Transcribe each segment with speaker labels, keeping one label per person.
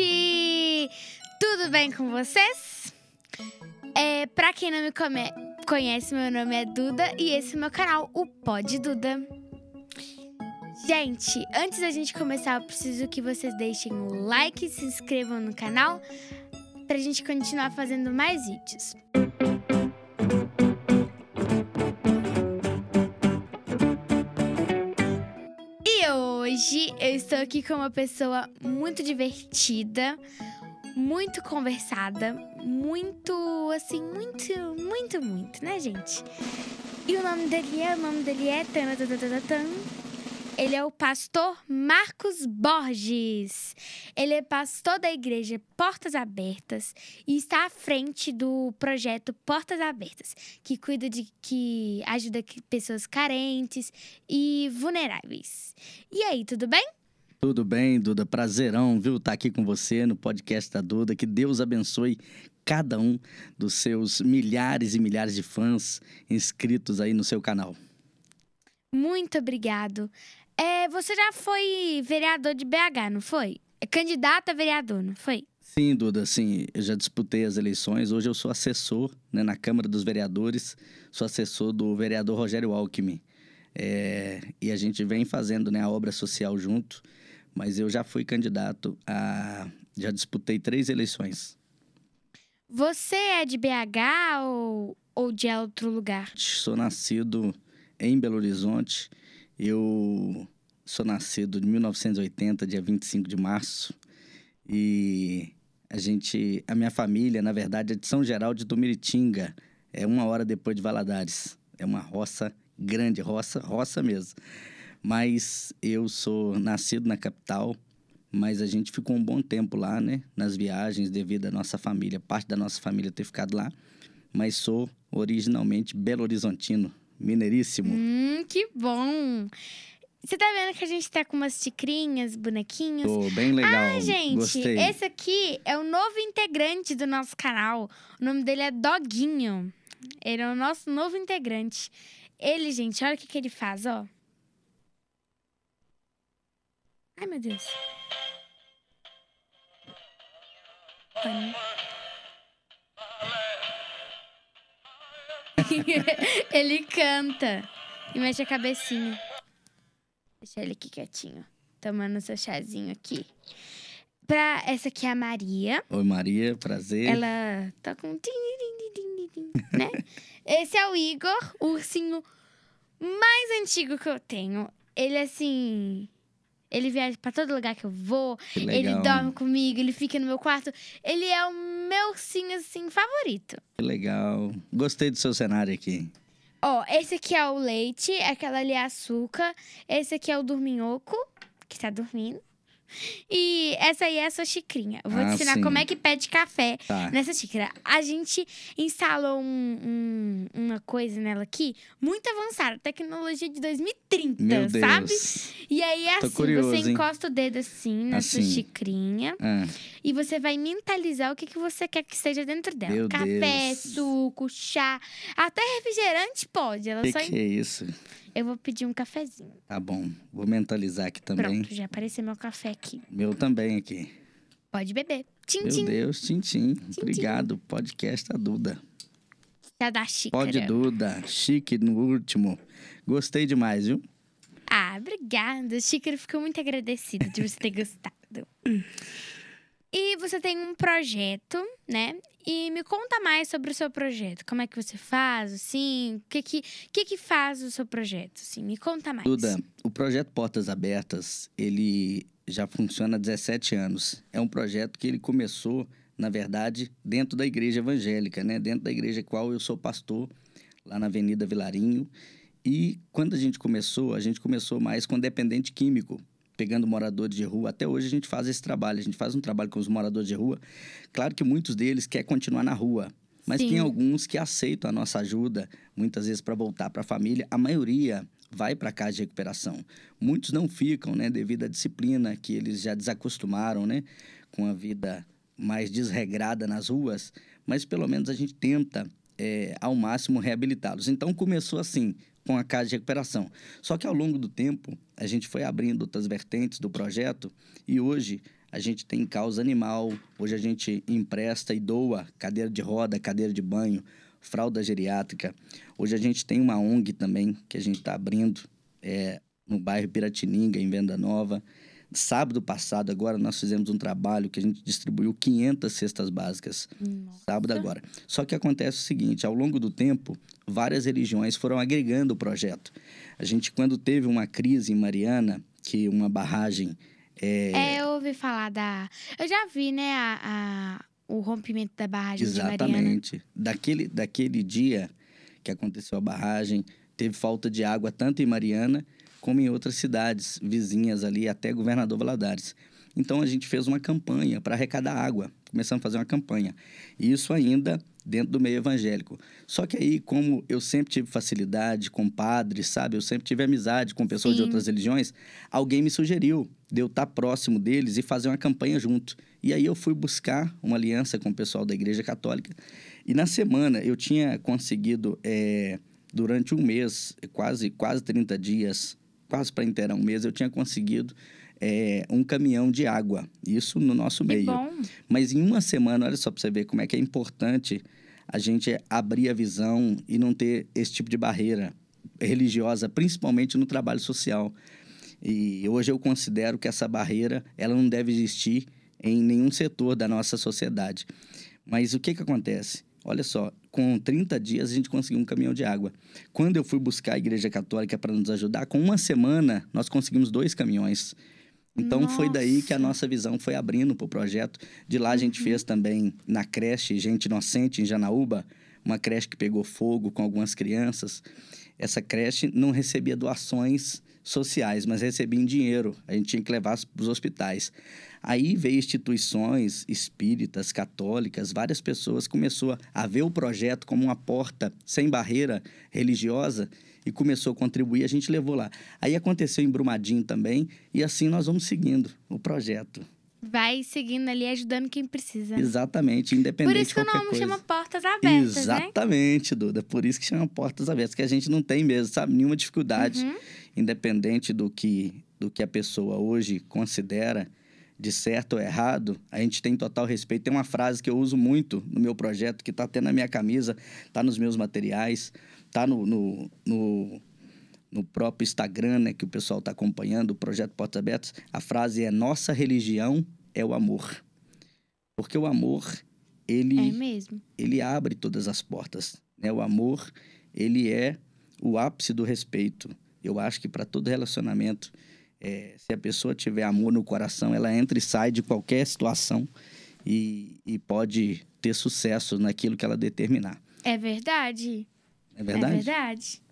Speaker 1: gente! Tudo bem com vocês? É, pra quem não me come- conhece, meu nome é Duda e esse é o meu canal, o Pod Duda. Gente, antes da gente começar, eu preciso que vocês deixem o like e se inscrevam no canal pra gente continuar fazendo mais vídeos. Estou aqui com uma pessoa muito divertida, muito conversada, muito assim, muito, muito, muito, né, gente? E o nome dele é, o nome dele é. Ele é o pastor Marcos Borges. Ele é pastor da igreja Portas Abertas e está à frente do projeto Portas Abertas, que cuida de que ajuda pessoas carentes e vulneráveis. E aí, tudo bem?
Speaker 2: Tudo bem, Duda? Prazerão, viu, estar aqui com você no podcast da Duda. Que Deus abençoe cada um dos seus milhares e milhares de fãs inscritos aí no seu canal.
Speaker 1: Muito obrigado. É, você já foi vereador de BH, não foi? É candidato a vereador, não foi?
Speaker 2: Sim, Duda, sim, eu já disputei as eleições. Hoje eu sou assessor né, na Câmara dos Vereadores, sou assessor do vereador Rogério Alckmin. É, e a gente vem fazendo né, a obra social junto, mas eu já fui candidato a. Já disputei três eleições.
Speaker 1: Você é de BH ou, ou de outro lugar?
Speaker 2: Sou nascido em Belo Horizonte. Eu sou nascido em 1980, dia 25 de março. E a gente, a minha família, na verdade, é de São Geraldo do Miritinga. É uma hora depois de Valadares. É uma roça grande, roça, roça mesmo. Mas eu sou nascido na capital, mas a gente ficou um bom tempo lá, né? Nas viagens, devido à nossa família, parte da nossa família ter ficado lá. Mas sou originalmente Belo Horizontino, mineiríssimo.
Speaker 1: Hum, que bom! Você tá vendo que a gente tá com umas ticrinhas, bonequinhos?
Speaker 2: Tô bem legal.
Speaker 1: Ah, gente,
Speaker 2: Gostei.
Speaker 1: esse aqui é o novo integrante do nosso canal. O nome dele é Doguinho. Ele é o nosso novo integrante. Ele, gente, olha o que, que ele faz, ó. Ai, meu Deus. Ele canta e mexe a cabecinha. Deixa ele aqui quietinho, tomando seu chazinho aqui. Pra essa aqui é a Maria.
Speaker 2: Oi, Maria, prazer.
Speaker 1: Ela tá com né? Esse é o Igor, o ursinho mais antigo que eu tenho. Ele assim, ele viaja pra todo lugar que eu vou.
Speaker 2: Que
Speaker 1: Ele dorme comigo, ele fica no meu quarto. Ele é o meu ursinho assim favorito.
Speaker 2: Que legal. Gostei do seu cenário aqui.
Speaker 1: Ó, esse aqui é o leite, aquela ali é açúcar. Esse aqui é o dorminhoco, que tá dormindo. E essa aí é a sua xicrinha. Eu vou te
Speaker 2: Ah,
Speaker 1: ensinar
Speaker 2: sim.
Speaker 1: como é que pede café
Speaker 2: Tá.
Speaker 1: nessa xícara. A gente instalou um- um- uma coisa nela aqui muito avançada, tecnologia de 2030,
Speaker 2: Meu Deus.
Speaker 1: sabe? E aí é
Speaker 2: Tô
Speaker 1: assim,
Speaker 2: curioso,
Speaker 1: você
Speaker 2: hein?
Speaker 1: encosta o dedo assim na sua
Speaker 2: Assim.
Speaker 1: xicrinha
Speaker 2: Ah,
Speaker 1: e você vai mentalizar o que, que você quer que seja dentro dela.
Speaker 2: Meu
Speaker 1: Café,
Speaker 2: Deus.
Speaker 1: suco, chá, até refrigerante pode. Ela
Speaker 2: que
Speaker 1: só
Speaker 2: que é isso?
Speaker 1: Eu vou pedir um cafezinho.
Speaker 2: Tá bom. Vou mentalizar aqui também.
Speaker 1: Pronto, já apareceu meu café aqui.
Speaker 2: Meu também aqui.
Speaker 1: Pode beber. Tchim,
Speaker 2: Meu
Speaker 1: tchim.
Speaker 2: Deus, Tintim. Obrigado. Podcast da Duda.
Speaker 1: Já dá xícara.
Speaker 2: Pode Duda. Chique no último. Gostei demais, viu?
Speaker 1: Ah, obrigada. Xícara ficou muito agradecida de você ter gostado. E você tem um projeto, né? E me conta mais sobre o seu projeto. Como é que você faz, assim? O que que, que, que faz o seu projeto, assim? Me conta mais.
Speaker 2: Duda, o projeto Portas Abertas, ele já funciona há 17 anos. É um projeto que ele começou, na verdade, dentro da igreja evangélica, né? Dentro da igreja qual eu sou pastor, lá na Avenida Vilarinho. E quando a gente começou, a gente começou mais com dependente químico, pegando moradores de rua. Até hoje a gente faz esse trabalho, a gente faz um trabalho com os moradores de rua. Claro que muitos deles querem continuar na rua, mas
Speaker 1: Sim.
Speaker 2: tem alguns que aceitam a nossa ajuda, muitas vezes para voltar para a família. A maioria vai para casa de recuperação. Muitos não ficam, né, devido à disciplina que eles já desacostumaram, né, com a vida mais desregrada nas ruas, mas pelo menos a gente tenta é, ao máximo reabilitá-los. Então começou assim, com a casa de recuperação. Só que ao longo do tempo, a gente foi abrindo outras vertentes do projeto e hoje a gente tem causa animal, hoje a gente empresta e doa cadeira de roda, cadeira de banho, fralda geriátrica. Hoje a gente tem uma ONG também que a gente está abrindo é, no bairro Piratininga, em Venda Nova. Sábado passado, agora, nós fizemos um trabalho que a gente distribuiu 500 cestas básicas. Nossa. Sábado agora. Só que acontece o seguinte, ao longo do tempo, várias religiões foram agregando o projeto. A gente, quando teve uma crise em Mariana, que uma barragem...
Speaker 1: É, é eu ouvi falar da... Eu já vi, né, a, a o rompimento da barragem
Speaker 2: Exatamente.
Speaker 1: de Mariana.
Speaker 2: Exatamente. Daquele, daquele dia que aconteceu a barragem, teve falta de água tanto em Mariana como em outras cidades vizinhas ali, até Governador Valadares. Então a gente fez uma campanha para arrecadar água. Começamos a fazer uma campanha. E isso ainda dentro do meio evangélico. Só que aí, como eu sempre tive facilidade com padres, sabe? Eu sempre tive amizade com pessoas Sim. de outras religiões, alguém me sugeriu de eu estar próximo deles e fazer uma campanha junto. E aí eu fui buscar uma aliança com o pessoal da Igreja Católica. E na semana eu tinha conseguido, é, durante um mês, quase, quase 30 dias, quase para inteirar um mês, eu tinha conseguido é, um caminhão de água. Isso no nosso
Speaker 1: que
Speaker 2: meio.
Speaker 1: Bom.
Speaker 2: Mas em uma semana, olha só para você ver como é que é importante a gente abrir a visão e não ter esse tipo de barreira religiosa, principalmente no trabalho social. E hoje eu considero que essa barreira ela não deve existir em nenhum setor da nossa sociedade. Mas o que, que acontece? Olha só, com 30 dias a gente conseguiu um caminhão de água. Quando eu fui buscar a Igreja Católica para nos ajudar, com uma semana nós conseguimos dois caminhões. Então nossa. foi daí que a nossa visão foi abrindo para o projeto. De lá a gente uhum. fez também na creche Gente Inocente, em Janaúba, uma creche que pegou fogo com algumas crianças. Essa creche não recebia doações sociais, mas recebia em dinheiro. A gente tinha que levar para os hospitais. Aí veio instituições espíritas, católicas, várias pessoas começou a ver o projeto como uma porta sem barreira religiosa e começou a contribuir, a gente levou lá. Aí aconteceu em Brumadinho também, e assim nós vamos seguindo o projeto.
Speaker 1: Vai seguindo ali, ajudando quem precisa.
Speaker 2: Exatamente, independente
Speaker 1: Por isso que
Speaker 2: o nome
Speaker 1: coisa. chama Portas Abertas,
Speaker 2: né? Exatamente,
Speaker 1: né?
Speaker 2: Duda. Por isso que chama Portas Abertas, que a gente não tem mesmo, sabe? Nenhuma dificuldade, uhum. independente do que, do que a pessoa hoje considera de certo ou errado, a gente tem total respeito. Tem uma frase que eu uso muito no meu projeto, que está até na minha camisa, está nos meus materiais, está no, no, no, no, próprio Instagram, né, que o pessoal está acompanhando, o projeto Portas Abertas. A frase é: Nossa religião é o amor. Porque o amor, ele,
Speaker 1: é
Speaker 2: ele abre todas as portas. Né? O amor, ele é o ápice do respeito. Eu acho que para todo relacionamento é, se a pessoa tiver amor no coração, ela entra e sai de qualquer situação e, e pode ter sucesso naquilo que ela determinar.
Speaker 1: É verdade.
Speaker 2: É verdade?
Speaker 1: É verdade.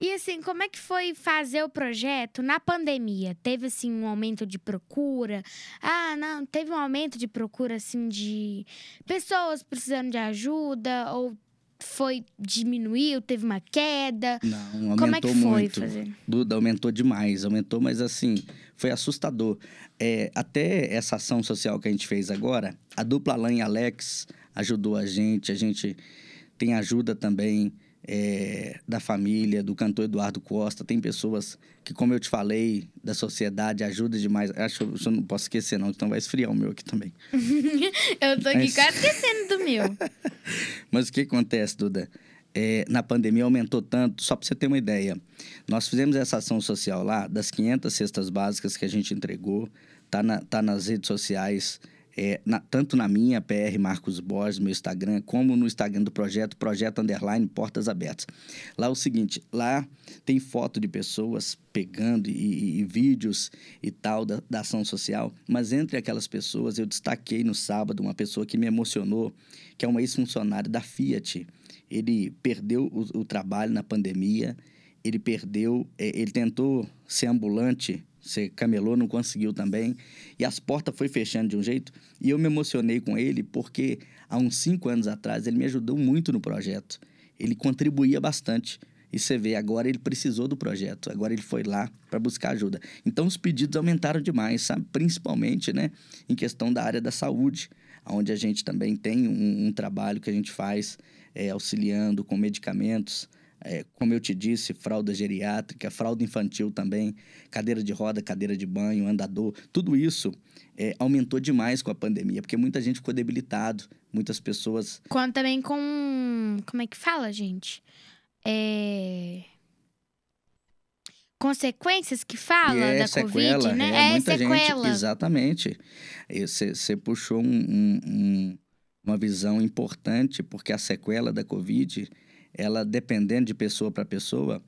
Speaker 1: E assim, como é que foi fazer o projeto na pandemia? Teve assim um aumento de procura? Ah, não, teve um aumento de procura assim de pessoas precisando de ajuda ou foi diminuiu, teve uma queda?
Speaker 2: Não, aumentou Como é que foi muito. Fazer? Duda, aumentou demais, aumentou, mas assim, foi assustador. É, até essa ação social que a gente fez agora, a dupla Alain e Alex ajudou a gente, a gente tem ajuda também é, da família, do cantor Eduardo Costa. Tem pessoas que, como eu te falei, da sociedade, ajuda demais. Acho que eu não posso esquecer, não, então vai esfriar o meu aqui também.
Speaker 1: eu tô aqui Mas... quase esquecendo do meu.
Speaker 2: Mas o que acontece, Duda? É, na pandemia aumentou tanto, só para você ter uma ideia. Nós fizemos essa ação social lá, das 500 cestas básicas que a gente entregou, tá, na, tá nas redes sociais é, na, tanto na minha, PR Marcos Borges, meu Instagram, como no Instagram do projeto, Projeto Underline Portas Abertas. Lá é o seguinte, lá tem foto de pessoas pegando e, e, e vídeos e tal da, da, ação social, mas entre aquelas pessoas eu destaquei no sábado uma pessoa que me emocionou, que é um ex-funcionário da Fiat. Ele perdeu o, o trabalho na pandemia, ele perdeu, é, ele tentou ser ambulante você camelou, não conseguiu também. E as portas foi fechando de um jeito. E eu me emocionei com ele porque há uns cinco anos atrás ele me ajudou muito no projeto. Ele contribuía bastante. E você vê, agora ele precisou do projeto, agora ele foi lá para buscar ajuda. Então os pedidos aumentaram demais, sabe? Principalmente, né, em questão da área da saúde, onde a gente também tem um, um trabalho que a gente faz é, auxiliando com medicamentos é, como eu te disse, fralda geriátrica, fralda infantil também, cadeira de roda, cadeira de banho, andador, tudo isso é, aumentou demais com a pandemia, porque muita gente ficou debilitado, muitas pessoas.
Speaker 1: Quanto também com. Como é que fala, gente? É. Consequências que fala
Speaker 2: é
Speaker 1: da
Speaker 2: sequela,
Speaker 1: Covid, né?
Speaker 2: É,
Speaker 1: É,
Speaker 2: muita
Speaker 1: sequela.
Speaker 2: gente, exatamente. Você puxou um- um- um- uma visão importante, porque a sequela da Covid, ela dependendo de pessoa para pessoa,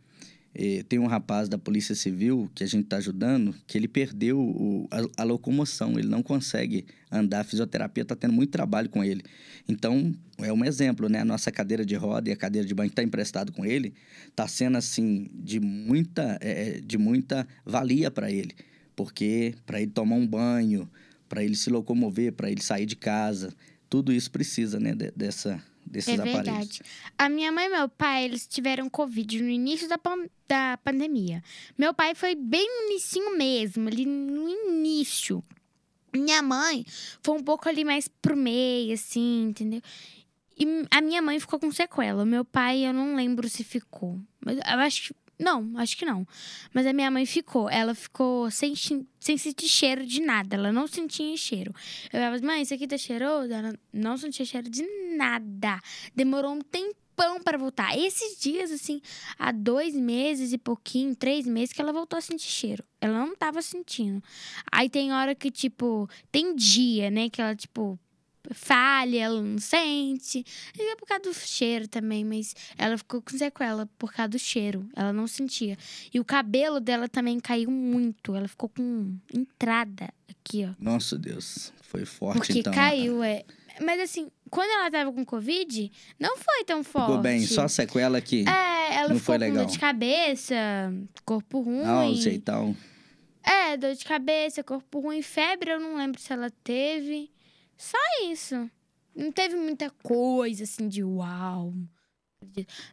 Speaker 2: eh, tem um rapaz da Polícia Civil que a gente está ajudando, que ele perdeu o- a, a locomoção, ele não consegue andar, a fisioterapia está tendo muito trabalho com ele. Então, é um exemplo, né? A nossa cadeira de roda e a cadeira de banho está emprestado com ele, está sendo, assim, de muita, eh, de muita valia para ele. Porque para ele tomar um banho, para ele se locomover, para ele sair de casa, tudo isso precisa, né? de- dessa, desses
Speaker 1: É
Speaker 2: aparelhos.
Speaker 1: verdade. A minha mãe e meu pai, eles tiveram Covid no início da, pan- da pandemia. Meu pai foi bem no inicinho mesmo, ali no início. Minha mãe foi um pouco ali mais pro meio, assim, entendeu? E a minha mãe ficou com sequela. Meu pai, eu não lembro se ficou. Mas eu acho que. Não, acho que não. Mas a minha mãe ficou. Ela ficou sem, sem sentir cheiro de nada. Ela não sentia cheiro. Eu falava, mãe, isso aqui tá cheiroso? Ela não sentia cheiro de nada. Demorou um tempão para voltar. Esses dias, assim, há dois meses e pouquinho, três meses, que ela voltou a sentir cheiro. Ela não tava sentindo. Aí tem hora que, tipo, tem dia, né, que ela, tipo, falha, ela não sente. E é por causa do cheiro também, mas ela ficou com sequela por causa do cheiro. Ela não sentia. E o cabelo dela também caiu muito. Ela ficou com entrada aqui, ó.
Speaker 2: Nossa Deus, foi forte
Speaker 1: Porque
Speaker 2: então.
Speaker 1: caiu, é. Mas assim, quando ela tava com Covid, não foi tão forte.
Speaker 2: Ficou bem, só a sequela aqui.
Speaker 1: É, ela
Speaker 2: Não
Speaker 1: ficou
Speaker 2: foi
Speaker 1: com
Speaker 2: legal.
Speaker 1: dor de cabeça, corpo ruim.
Speaker 2: e tal.
Speaker 1: É, dor de cabeça, corpo ruim, febre, eu não lembro se ela teve. Só isso. Não teve muita coisa assim de uau.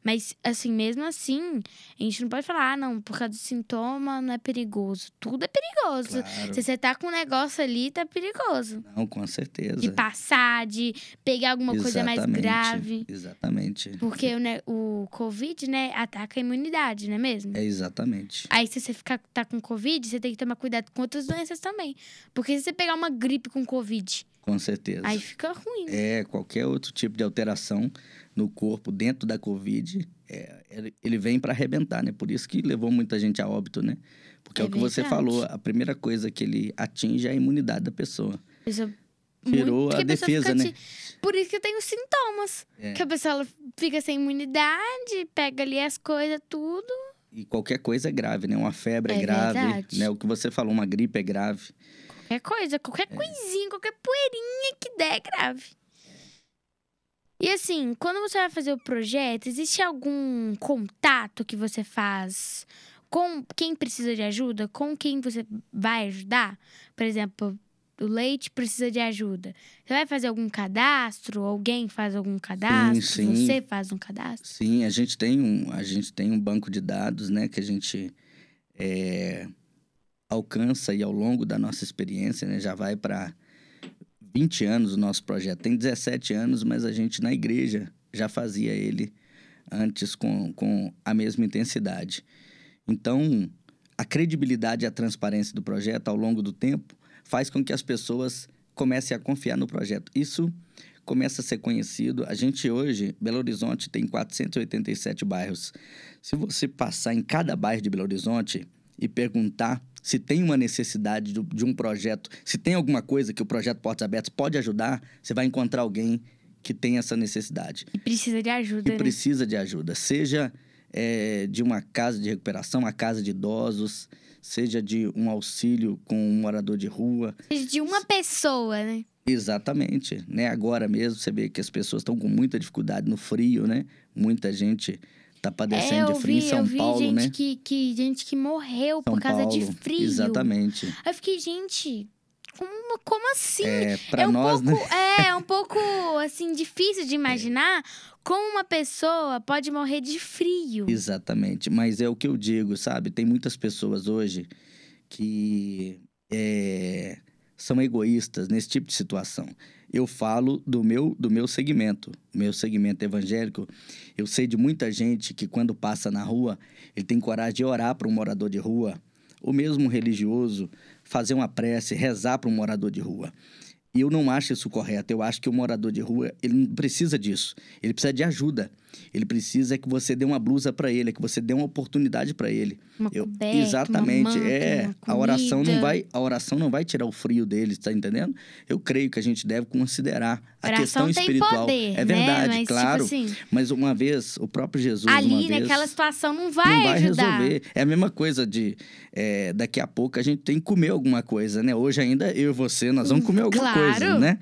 Speaker 1: Mas, assim, mesmo assim, a gente não pode falar, ah, não, por causa do sintoma não é perigoso. Tudo é perigoso.
Speaker 2: Claro.
Speaker 1: Se você tá com um negócio ali, tá perigoso.
Speaker 2: Não, com certeza.
Speaker 1: De passar, de pegar alguma coisa mais
Speaker 2: Exatamente,
Speaker 1: grave.
Speaker 2: Exatamente.
Speaker 1: Porque o, né, o Covid, né, ataca a imunidade, não é mesmo?
Speaker 2: É exatamente.
Speaker 1: Aí, se você ficar, tá com Covid, você tem que tomar cuidado com outras doenças também. Porque se você pegar uma gripe com Covid,
Speaker 2: Com certeza.
Speaker 1: aí fica ruim.
Speaker 2: É, qualquer outro tipo de alteração no corpo dentro da Covid, é, ele- vem para arrebentar, né? Por isso que levou muita gente a óbito, né? Porque é,
Speaker 1: É
Speaker 2: o que você
Speaker 1: verdade.
Speaker 2: falou, a primeira coisa que ele atinge é a imunidade da pessoa.
Speaker 1: Pessoa
Speaker 2: Tirou
Speaker 1: muito-
Speaker 2: a
Speaker 1: pessoa
Speaker 2: defesa, né?
Speaker 1: Por isso que eu tenho sintomas.
Speaker 2: É.
Speaker 1: Que a pessoa fica sem imunidade, pega ali as coisas, tudo.
Speaker 2: E qualquer coisa é grave, né? Uma febre é,
Speaker 1: É
Speaker 2: grave,
Speaker 1: verdade.
Speaker 2: né? O que você falou, uma gripe é grave.
Speaker 1: Qualquer coisa, qualquer
Speaker 2: É.
Speaker 1: coisinha, qualquer poeirinha que der grave. E assim, quando você vai fazer o projeto, existe algum contato que você faz com quem precisa de ajuda? Com quem você vai ajudar? Por exemplo, o leite precisa de ajuda. Você vai fazer algum cadastro? Alguém faz algum cadastro?
Speaker 2: sim.
Speaker 1: Você faz um cadastro?
Speaker 2: Sim, a gente tem um, a gente tem um banco de dados, né? Que a gente é, alcança e ao longo da nossa experiência, né? Já vai para 20 anos o nosso projeto. Tem 17 anos, mas a gente na igreja já fazia ele antes com, com a mesma intensidade. Então, a credibilidade e a transparência do projeto ao longo do tempo faz com que as pessoas comecem a confiar no projeto. Isso começa a ser conhecido. A gente hoje, Belo Horizonte, tem 487 bairros. Se você passar em cada bairro de Belo Horizonte e perguntar se tem uma necessidade do- de um projeto, se tem alguma coisa que o projeto Portas Abertas pode ajudar, você vai encontrar alguém que tem essa necessidade
Speaker 1: E precisa de ajuda,
Speaker 2: que
Speaker 1: né?
Speaker 2: precisa de ajuda, seja é, de uma casa de recuperação, uma casa de idosos, seja de um auxílio com um morador de rua.
Speaker 1: Seja De uma pessoa, né?
Speaker 2: Exatamente, né? Agora mesmo você vê que as pessoas estão com muita dificuldade no frio, né? Muita gente
Speaker 1: É,
Speaker 2: padecendo
Speaker 1: eu
Speaker 2: de frio
Speaker 1: vi,
Speaker 2: em São Paulo,
Speaker 1: gente
Speaker 2: né?
Speaker 1: que, que gente que morreu
Speaker 2: São
Speaker 1: por causa
Speaker 2: Paulo,
Speaker 1: de frio.
Speaker 2: Exatamente.
Speaker 1: Aí eu fiquei, gente, como, como assim?
Speaker 2: É, para
Speaker 1: é um
Speaker 2: nós,
Speaker 1: pouco,
Speaker 2: né?
Speaker 1: É, é um pouco, assim, difícil de imaginar como uma pessoa pode morrer de frio.
Speaker 2: Exatamente, mas é o que eu digo, sabe? Tem muitas pessoas hoje que é, são egoístas nesse tipo de situação. Eu falo do meu, do meu segmento, meu segmento evangélico. Eu sei de muita gente que, quando passa na rua, ele tem coragem de orar para um morador de rua, ou mesmo um religioso, fazer uma prece, rezar para um morador de rua. E eu não acho isso correto. Eu acho que o morador de rua, ele não precisa disso. Ele precisa de ajuda. Ele precisa que você dê uma blusa para ele, que você dê uma oportunidade para ele.
Speaker 1: Uma
Speaker 2: Eu-
Speaker 1: coberta,
Speaker 2: exatamente.
Speaker 1: uma manta,
Speaker 2: é, a oração não vai, a oração não vai tirar o frio dele, tá entendendo? Eu creio que a gente deve considerar a
Speaker 1: Oração
Speaker 2: questão espiritual.
Speaker 1: poder,
Speaker 2: é
Speaker 1: né?
Speaker 2: verdade,
Speaker 1: Mas, tipo
Speaker 2: claro.
Speaker 1: assim,
Speaker 2: Mas uma vez, o próprio Jesus uma
Speaker 1: ali,
Speaker 2: vez,
Speaker 1: naquela situação, não vai,
Speaker 2: não vai
Speaker 1: ajudar.
Speaker 2: resolver. É a mesma coisa de é, daqui a pouco a gente tem que comer alguma coisa, né? Hoje ainda eu e você nós vamos comer alguma
Speaker 1: claro.
Speaker 2: coisa, né?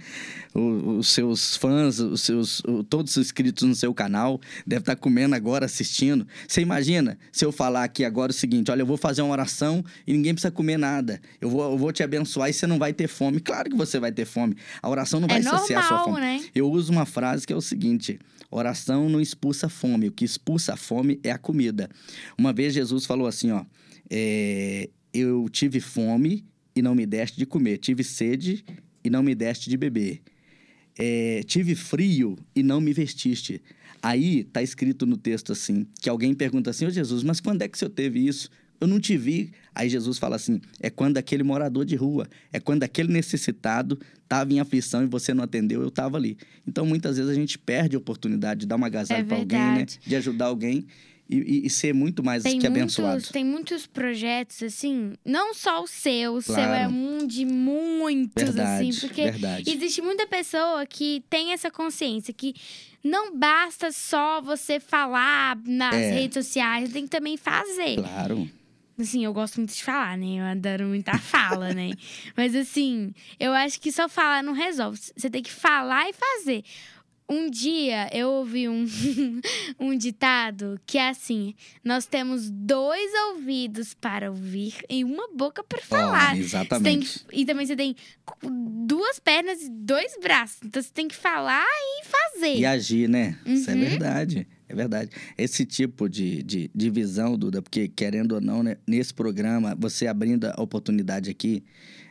Speaker 2: O- os seus fãs, os seus, todos os inscritos no seu canal devem estar comendo agora, assistindo. Você imagina se eu falar aqui agora o seguinte: olha, eu vou fazer uma oração e ninguém precisa comer nada. Eu vou, eu vou te abençoar e você não vai ter fome. Claro que você vai ter fome. A oração não vai
Speaker 1: É
Speaker 2: saciar a sua
Speaker 1: normal,
Speaker 2: fome.
Speaker 1: né?
Speaker 2: Eu uso uma frase que é o seguinte: oração não expulsa fome, o que expulsa a fome é a comida. Uma vez Jesus falou assim: ó, é, eu tive fome e não me deste de comer, tive sede e não me deste de beber. É, tive frio e não me vestiste. Aí tá escrito no texto assim, que alguém pergunta assim, ô Jesus, mas quando é que o senhor teve isso? Eu não te vi. Aí Jesus fala assim, é quando aquele morador de rua, é quando aquele necessitado estava em aflição e você não atendeu, eu estava ali. Então, muitas vezes a gente perde a oportunidade de dar uma agasalho
Speaker 1: É
Speaker 2: para alguém, né? De ajudar alguém e, e- ser muito mais
Speaker 1: Tem
Speaker 2: que abençoado.
Speaker 1: muitos, tem muitos projetos, assim, não só o seu, o seu é
Speaker 2: Claro.
Speaker 1: um de muitos,
Speaker 2: Verdade,
Speaker 1: assim, porque
Speaker 2: verdade.
Speaker 1: existe muita pessoa que tem essa consciência que não basta só você falar nas
Speaker 2: É.
Speaker 1: redes sociais, tem que também fazer.
Speaker 2: Claro.
Speaker 1: Assim, eu gosto muito de falar, né? Eu adoro muita fala, né? Mas assim, eu acho que só falar não resolve. Você tem que falar e fazer. Um dia eu ouvi um, um ditado que é assim: nós temos dois ouvidos para ouvir e uma boca para falar. Tem
Speaker 2: exatamente.
Speaker 1: que- e também você tem duas pernas e dois braços. Então você tem que falar e fazer.
Speaker 2: E agir, né? Isso é
Speaker 1: Uhum.
Speaker 2: verdade. É verdade. Esse tipo de, de, de visão, Duda, porque querendo ou não, né, nesse programa, você abrindo a oportunidade aqui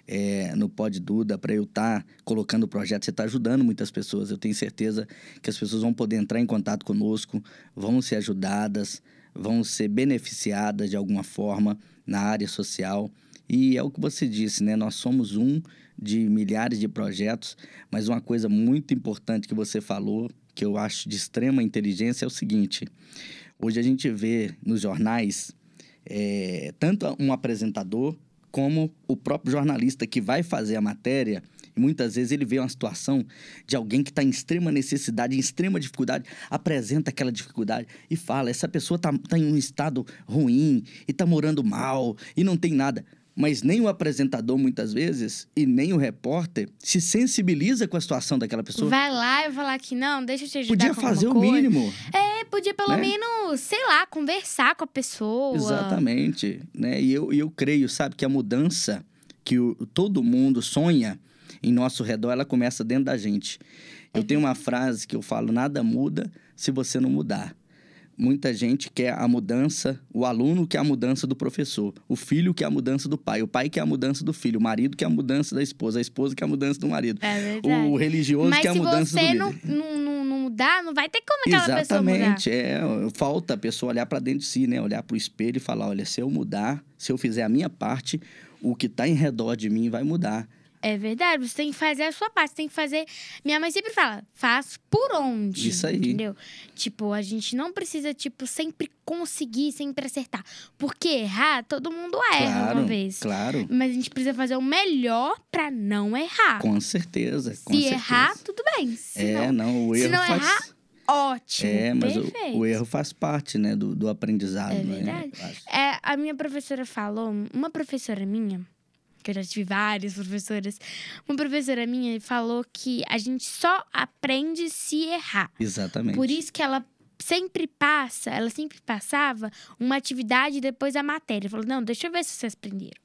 Speaker 2: é, no Pod Duda para eu estar colocando o projeto, você está ajudando muitas pessoas. Eu tenho certeza que as pessoas vão poder entrar em contato conosco, vão ser ajudadas, vão ser beneficiadas de alguma forma na área social. E é o que você disse, né? Nós somos um de milhares de projetos, mas uma coisa muito importante que você falou, que eu acho de extrema inteligência, é o seguinte: hoje a gente vê nos jornais é, tanto um apresentador como o próprio jornalista que vai fazer a matéria. E muitas vezes ele vê uma situação de alguém que está em extrema necessidade, em extrema dificuldade, apresenta aquela dificuldade e fala: essa pessoa está tá em um estado ruim e está morando mal e não tem nada. Mas nem o apresentador, muitas vezes, e nem o repórter se sensibiliza com a situação daquela pessoa.
Speaker 1: Vai lá e falar que não, deixa eu te ajudar
Speaker 2: Podia fazer o
Speaker 1: coisa.
Speaker 2: mínimo.
Speaker 1: É, podia pelo
Speaker 2: né?
Speaker 1: menos, sei lá, conversar com a pessoa.
Speaker 2: Exatamente, né? E eu, e eu creio, sabe, que a mudança que o, todo mundo sonha em nosso redor, ela começa dentro da gente. Eu tenho uma frase que eu falo: nada muda se você não mudar. Muita gente quer a mudança, o aluno quer a mudança do professor, o filho quer a mudança do pai, o pai quer a mudança do filho, o marido quer a mudança da esposa, a esposa quer a mudança do marido,
Speaker 1: É
Speaker 2: o religioso
Speaker 1: Mas
Speaker 2: quer a
Speaker 1: se
Speaker 2: mudança do
Speaker 1: você
Speaker 2: líder.
Speaker 1: não, não, não, não mudar, não vai ter como aquela pessoa mudar.
Speaker 2: Exatamente, é. Falta a pessoa olhar para dentro de si, né? Olhar para o espelho e falar: olha, se eu mudar, se eu fizer a minha parte, o que está em redor de mim vai mudar.
Speaker 1: É verdade, você tem que fazer a sua parte, você tem que fazer. Minha mãe sempre fala, faz por onde.
Speaker 2: Isso aí.
Speaker 1: Entendeu? Tipo, a gente não precisa, tipo, sempre conseguir, sempre acertar. Porque errar, todo mundo erra
Speaker 2: claro,
Speaker 1: uma vez.
Speaker 2: claro.
Speaker 1: Mas a gente precisa fazer o melhor pra não errar.
Speaker 2: Com certeza. Com
Speaker 1: Se
Speaker 2: certeza.
Speaker 1: errar, tudo bem. Se
Speaker 2: É,
Speaker 1: não,
Speaker 2: não, o
Speaker 1: se
Speaker 2: erro
Speaker 1: não
Speaker 2: faz.
Speaker 1: errar, ótimo.
Speaker 2: é, mas o, o erro faz parte, né, do, do aprendizado.
Speaker 1: É
Speaker 2: né?
Speaker 1: verdade.
Speaker 2: Acho.
Speaker 1: É, a minha professora falou, uma professora minha, que eu já tive várias professoras, uma professora minha falou que a gente só aprende se errar.
Speaker 2: Exatamente.
Speaker 1: Por isso que ela sempre passa, ela sempre passava uma atividade depois da matéria. Falou, não, deixa eu ver se vocês aprenderam.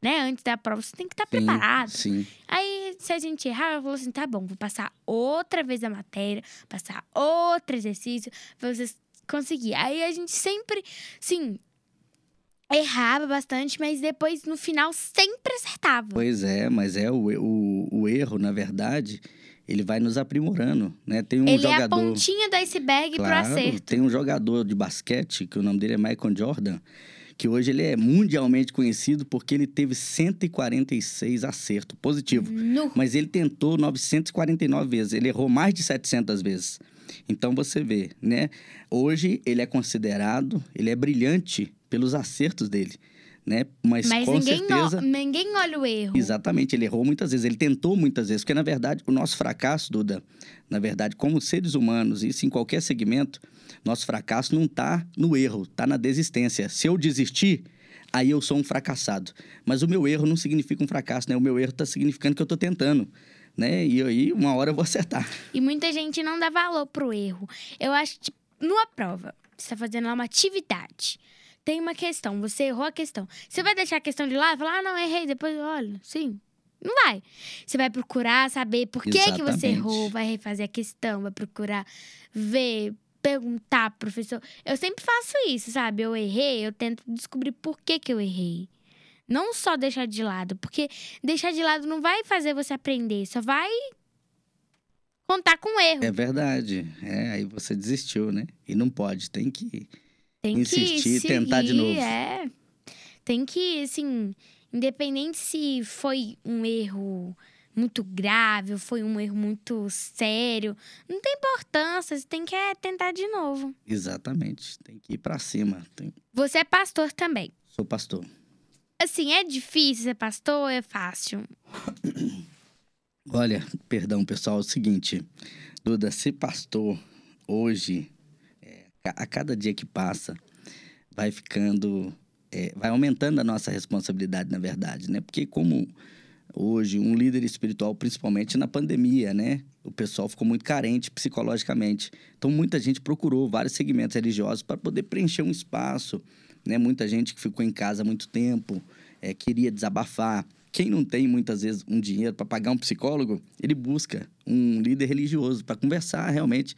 Speaker 1: Né? Antes da prova, você tem que estar
Speaker 2: Sim,
Speaker 1: preparado.
Speaker 2: Sim,
Speaker 1: Aí, se a gente errar, ela falou assim: tá bom, vou passar outra vez a matéria, passar outro exercício, pra vocês conseguirem. Aí a gente sempre, sim, errava bastante, mas depois, no final, sempre acertava.
Speaker 2: Pois é, mas é o, o, o erro, na verdade, ele vai nos aprimorando, né? Tem um
Speaker 1: Ele é a
Speaker 2: jogador,
Speaker 1: pontinha do iceberg pro
Speaker 2: claro,
Speaker 1: acerto.
Speaker 2: tem um jogador de basquete que o nome dele é Michael Jordan, que hoje ele é mundialmente conhecido porque ele teve 146 acertos positivos.
Speaker 1: Nu.
Speaker 2: Mas ele tentou 949 vezes, ele errou mais de 700 vezes. Então você vê, né? Hoje ele é considerado, ele é brilhante pelos acertos dele, né? Mas,
Speaker 1: Mas
Speaker 2: com
Speaker 1: ninguém,
Speaker 2: certeza,
Speaker 1: ninguém olha o erro.
Speaker 2: exatamente, ele errou muitas vezes, ele tentou muitas vezes, porque na verdade o nosso fracasso, Duda, na verdade, como seres humanos, isso em qualquer segmento, nosso fracasso não está no erro, está na desistência. Se eu desistir, aí eu sou um fracassado. Mas o meu erro não significa um fracasso, né? O meu erro está significando que eu estou tentando, né? E aí uma hora eu vou acertar.
Speaker 1: E muita gente não dá valor pro erro. Eu acho que, tipo, numa prova, você tá fazendo lá uma atividade. Tem uma questão, você errou a questão. Você vai deixar a questão de lado e falar, ah, não, errei, depois olha, sim. Não vai. Você vai procurar saber por que, que você errou, vai refazer a questão, vai procurar ver, perguntar pro professor. Eu sempre faço isso, sabe? Eu errei, eu tento descobrir por que, que eu errei. Não só deixar de lado, porque deixar de lado não vai fazer você aprender, só vai contar com erro.
Speaker 2: É verdade. É, aí você desistiu, né? E não pode, tem que.
Speaker 1: Tem
Speaker 2: insistir
Speaker 1: que
Speaker 2: e tentar de novo.
Speaker 1: É. Tem que, assim, independente se foi um erro muito grave, ou foi um erro muito sério, não tem importância, você tem que é, tentar de novo.
Speaker 2: Exatamente. Tem que ir pra cima. Tem-
Speaker 1: Você é pastor também.
Speaker 2: Sou pastor.
Speaker 1: Assim, é difícil ser pastor ou é fácil?
Speaker 2: Olha, perdão, pessoal, é o seguinte, Duda, ser pastor hoje, a cada dia que passa, vai ficando, é, vai aumentando a nossa responsabilidade, na verdade, né? Porque como hoje um líder espiritual, principalmente na pandemia, né? O pessoal ficou muito carente psicologicamente. Então muita gente procurou vários segmentos religiosos para poder preencher um espaço, né? Muita gente que ficou em casa há muito tempo, é, queria desabafar. Quem não tem muitas vezes um dinheiro para pagar um psicólogo, ele busca um líder religioso para conversar realmente,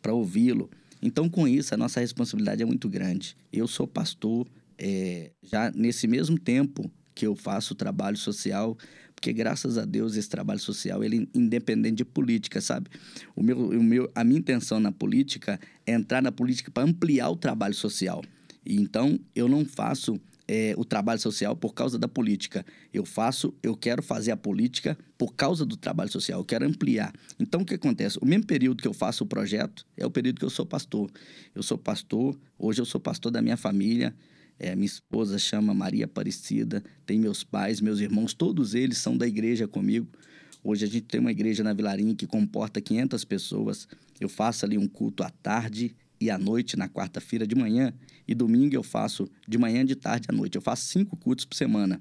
Speaker 2: para ouvi-lo. Então, com isso, a nossa responsabilidade é muito grande. Eu sou pastor é, já nesse mesmo tempo que eu faço trabalho social, porque graças a Deus esse trabalho social ele é independente de política, sabe? O meu, o meu, a minha intenção na política é entrar na política para ampliar o trabalho social. E então eu não faço é, o trabalho social por causa da política. Eu faço, eu quero fazer a política por causa do trabalho social. Eu quero ampliar. Então o que acontece? O mesmo período que eu faço o projeto é o período que eu sou pastor. Eu sou pastor. Hoje eu sou pastor da minha família. É, minha esposa chama Maria Aparecida, tem meus pais, meus irmãos, todos eles são da igreja comigo. Hoje a gente tem uma igreja na Vilarinha que comporta 500 pessoas. Eu faço ali um culto à tarde e à noite, na quarta-feira de manhã. E domingo eu faço de manhã, de tarde à noite. Eu faço cinco cultos por semana.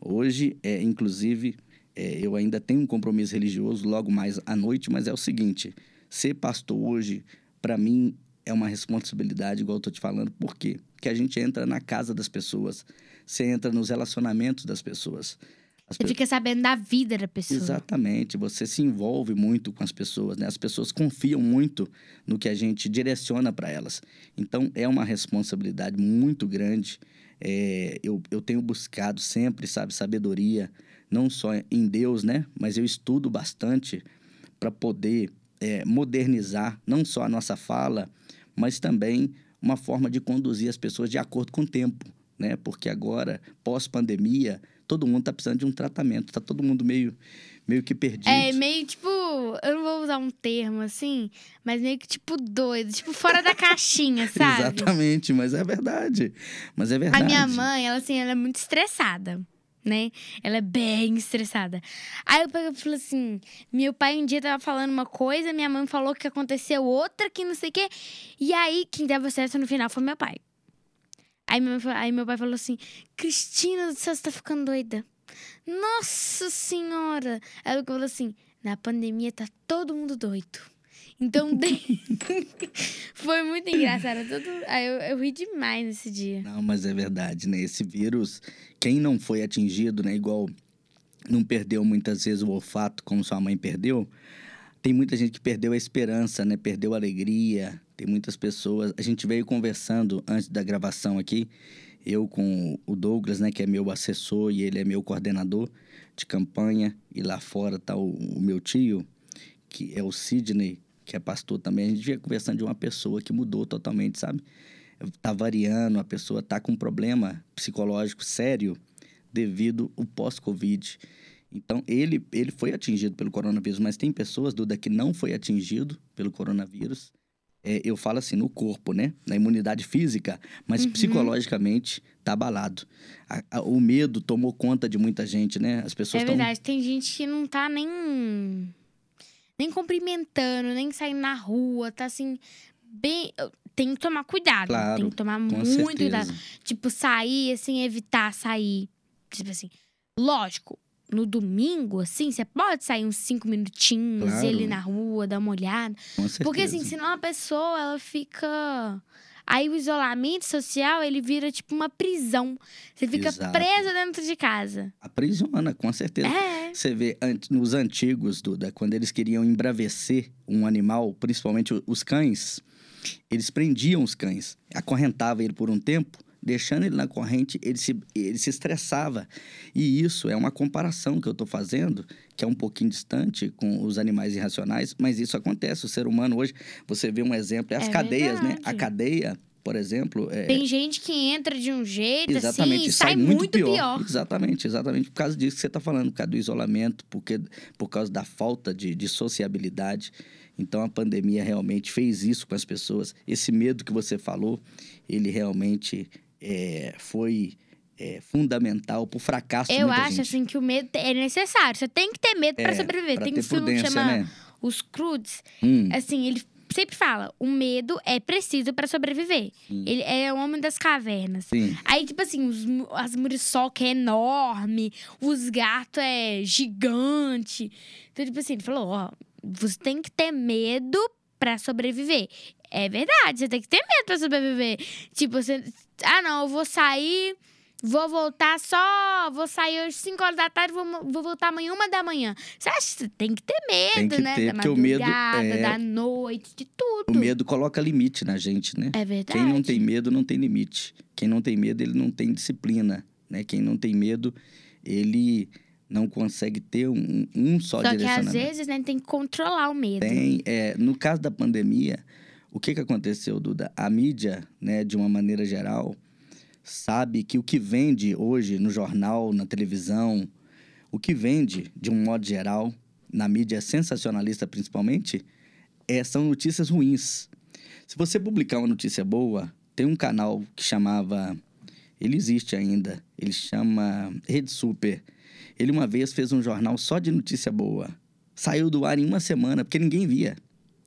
Speaker 2: Hoje, é, inclusive, é, eu ainda tenho um compromisso religioso logo mais à noite, mas é o seguinte: ser pastor hoje, para mim, é uma responsabilidade, igual eu tô te falando. Por quê? Porque a gente entra na casa das pessoas, você entra nos relacionamentos das pessoas. As
Speaker 1: Você fica sabendo da vida da pessoa.
Speaker 2: Exatamente, você se envolve muito com as pessoas, né? As pessoas confiam muito no que a gente direciona para elas. Então, é uma responsabilidade muito grande. É, eu, eu tenho buscado sempre, sabe, sabedoria, não só em Deus, né? Mas eu estudo bastante para poder é, modernizar não só a nossa fala, mas também uma forma de conduzir as pessoas de acordo com o tempo, né? Porque agora, pós-pandemia, todo mundo tá precisando de um tratamento, tá todo mundo meio, meio que perdido.
Speaker 1: É meio tipo, eu não vou usar um termo assim, mas meio que tipo doido, tipo fora da caixinha, sabe?
Speaker 2: Exatamente, mas é verdade. Mas é verdade.
Speaker 1: A minha mãe, ela assim, ela é muito estressada, né? Ela é bem estressada. Aí eu peguei e falei assim: meu pai um dia tava falando uma coisa, minha mãe falou que aconteceu outra, que não sei o quê. E aí, quem dava certo no final foi meu pai. Aí meu, aí meu pai falou assim: Cristina do céu, você tá ficando doida. Nossa Senhora! Aí eu falou assim: na pandemia tá todo mundo doido. Então, de- foi muito engraçado. Todo... Aí eu, eu ri demais nesse dia.
Speaker 2: Não, mas é verdade, né? Esse vírus, quem não foi atingido, né? Igual não perdeu muitas vezes o olfato, como sua mãe perdeu. Tem muita gente que perdeu a esperança, né? Perdeu a alegria. Tem muitas pessoas. A gente veio conversando antes da gravação aqui, eu com o Douglas, né? Que é meu assessor e ele é meu coordenador de campanha. E lá fora tá o, o meu tio, que é o Sidney, que é pastor também, a gente vinha conversando de uma pessoa que mudou totalmente, sabe? Tá variando, a pessoa tá com um problema psicológico sério devido ao pós-Covid. Então, ele, ele foi atingido pelo coronavírus, mas tem pessoas, Duda, que não foi atingido pelo coronavírus. É, eu falo assim, no corpo, né? Na imunidade física, mas
Speaker 1: Uhum.
Speaker 2: psicologicamente tá abalado. A- a- o medo tomou conta de muita gente, né? As pessoas
Speaker 1: É
Speaker 2: estão
Speaker 1: verdade, tem gente que não tá nem. nem cumprimentando, nem saindo na rua, tá assim. Bem. Tem que tomar cuidado.
Speaker 2: Claro,
Speaker 1: tem que tomar muito
Speaker 2: certeza.
Speaker 1: cuidado. Tipo, sair, assim, evitar sair. Tipo assim, lógico, no domingo, assim, você pode sair uns cinco minutinhos,
Speaker 2: Claro.
Speaker 1: ir ali na rua, dar uma olhada.
Speaker 2: Com certeza.
Speaker 1: Porque, assim, senão a pessoa, ela fica. Aí o isolamento social, ele vira tipo uma prisão. Você fica
Speaker 2: Exato.
Speaker 1: preso dentro de casa.
Speaker 2: Aprisiona, com certeza.
Speaker 1: É.
Speaker 2: Você vê nos antigos, Duda, quando eles queriam embravecer um animal, principalmente os cães, eles prendiam os cães, acorrentavam ele por um tempo, deixando ele na corrente, ele se, ele se estressava. E isso é uma comparação que eu estou fazendo, que é um pouquinho distante com os animais irracionais, mas isso acontece. O ser humano hoje, você vê um exemplo, é as
Speaker 1: É
Speaker 2: cadeias, né?
Speaker 1: verdade.
Speaker 2: A cadeia, por exemplo, é,
Speaker 1: Tem gente que entra de um jeito
Speaker 2: Exatamente,
Speaker 1: assim e
Speaker 2: sai,
Speaker 1: sai,
Speaker 2: muito, pior. Exatamente, exatamente. Por causa disso que você está falando, por causa do isolamento, porque, por causa da falta de, de sociabilidade. Então, a pandemia realmente fez isso com as pessoas. Esse medo que você falou, ele realmente é, foi é, fundamental para o fracasso
Speaker 1: Eu acho
Speaker 2: gente.
Speaker 1: assim que o medo é necessário. Você tem que ter medo pra
Speaker 2: É,
Speaker 1: sobreviver.
Speaker 2: pra
Speaker 1: tem um filme que chama
Speaker 2: né?
Speaker 1: Os Crudes.
Speaker 2: Hum,
Speaker 1: Assim, ele sempre fala: o medo é preciso pra sobreviver.
Speaker 2: Sim.
Speaker 1: Ele é o homem das cavernas.
Speaker 2: sim,
Speaker 1: Aí, tipo assim, os, as muriçoca é enorme, os gatos é gigante. Então, tipo assim, ele falou, ó, você tem que ter medo pra sobreviver. É verdade, você tem que ter medo pra sobreviver. Tipo, você... Ah, não, eu vou sair, vou voltar só... Vou sair hoje 5 horas da tarde, vou, vou voltar amanhã, uma da manhã. Você acha que você tem que ter medo,
Speaker 2: Tem que
Speaker 1: né?
Speaker 2: ter,
Speaker 1: da
Speaker 2: porque o medo
Speaker 1: madrugada,
Speaker 2: é-
Speaker 1: da noite, de tudo.
Speaker 2: o medo coloca limite na gente, né?
Speaker 1: É verdade.
Speaker 2: Quem não tem medo não tem limite. Quem não tem medo, ele não tem disciplina, né? Quem não tem medo, ele não consegue ter um, um só,
Speaker 1: Só que às
Speaker 2: direcionamento.
Speaker 1: vezes, né, tem que controlar o medo.
Speaker 2: Tem, é, no caso da pandemia, o que, que aconteceu, Duda? A mídia, né, de uma maneira geral, sabe que o que vende hoje no jornal, na televisão, o que vende, de um modo geral, na mídia sensacionalista principalmente, é, são notícias ruins. Se você publicar uma notícia boa, tem um canal que chamava. Ele existe ainda. Ele chama Rede Super. Ele uma vez fez um jornal só de notícia boa. Saiu do ar em uma semana, porque ninguém via.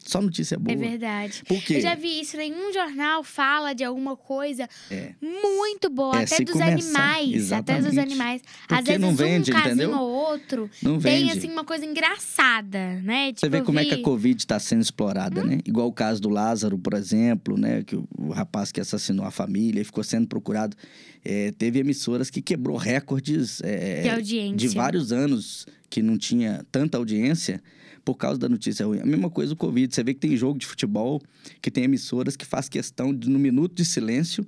Speaker 2: Só notícia boa.
Speaker 1: É verdade.
Speaker 2: Por quê?
Speaker 1: Eu já vi isso, nenhum jornal fala de alguma coisa
Speaker 2: É.
Speaker 1: muito boa,
Speaker 2: É,
Speaker 1: até dos
Speaker 2: começar-
Speaker 1: animais. Até dos animais. Às vezes
Speaker 2: não vende,
Speaker 1: um casinho
Speaker 2: entendeu?
Speaker 1: ou outro
Speaker 2: Não
Speaker 1: tem,
Speaker 2: vende.
Speaker 1: assim, uma coisa engraçada, né? Tipo,
Speaker 2: Você vê
Speaker 1: eu
Speaker 2: como é
Speaker 1: vi-
Speaker 2: que a Covid está sendo explorada, né? Igual o caso do Lázaro, por exemplo, né? Que o, o rapaz que assassinou a família e ficou sendo procurado. É, teve emissoras que quebrou recordes é,
Speaker 1: De audiência.
Speaker 2: de vários anos que não tinha tanta audiência por causa da notícia ruim. A mesma coisa o Covid. Você vê que tem jogo de futebol, que tem emissoras que faz questão de, no minuto de silêncio,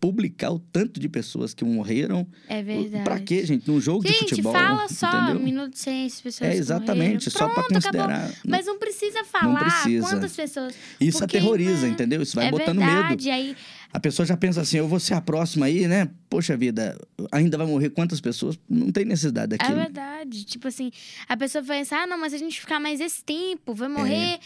Speaker 2: publicar o tanto de pessoas que morreram.
Speaker 1: É verdade.
Speaker 2: Pra quê, gente? Num jogo de
Speaker 1: Gente,
Speaker 2: futebol.
Speaker 1: fala só,
Speaker 2: entendeu?
Speaker 1: minuto de silêncio, pessoas
Speaker 2: É exatamente,
Speaker 1: morreram.
Speaker 2: só para
Speaker 1: Pronto, acabou.
Speaker 2: considerar.
Speaker 1: Mas não precisa falar
Speaker 2: precisa.
Speaker 1: quantas pessoas.
Speaker 2: Isso
Speaker 1: porque,
Speaker 2: aterroriza,
Speaker 1: né,
Speaker 2: entendeu? Isso vai
Speaker 1: é
Speaker 2: botando medo.
Speaker 1: verdade. Aí,
Speaker 2: A pessoa já pensa assim, eu vou ser a próxima aí, né? Poxa vida, ainda vai morrer quantas pessoas? Não tem necessidade
Speaker 1: É
Speaker 2: daquilo.
Speaker 1: verdade. Tipo assim, a pessoa pensa, ah, não, mas se a gente ficar mais esse tempo,
Speaker 2: É.
Speaker 1: vai morrer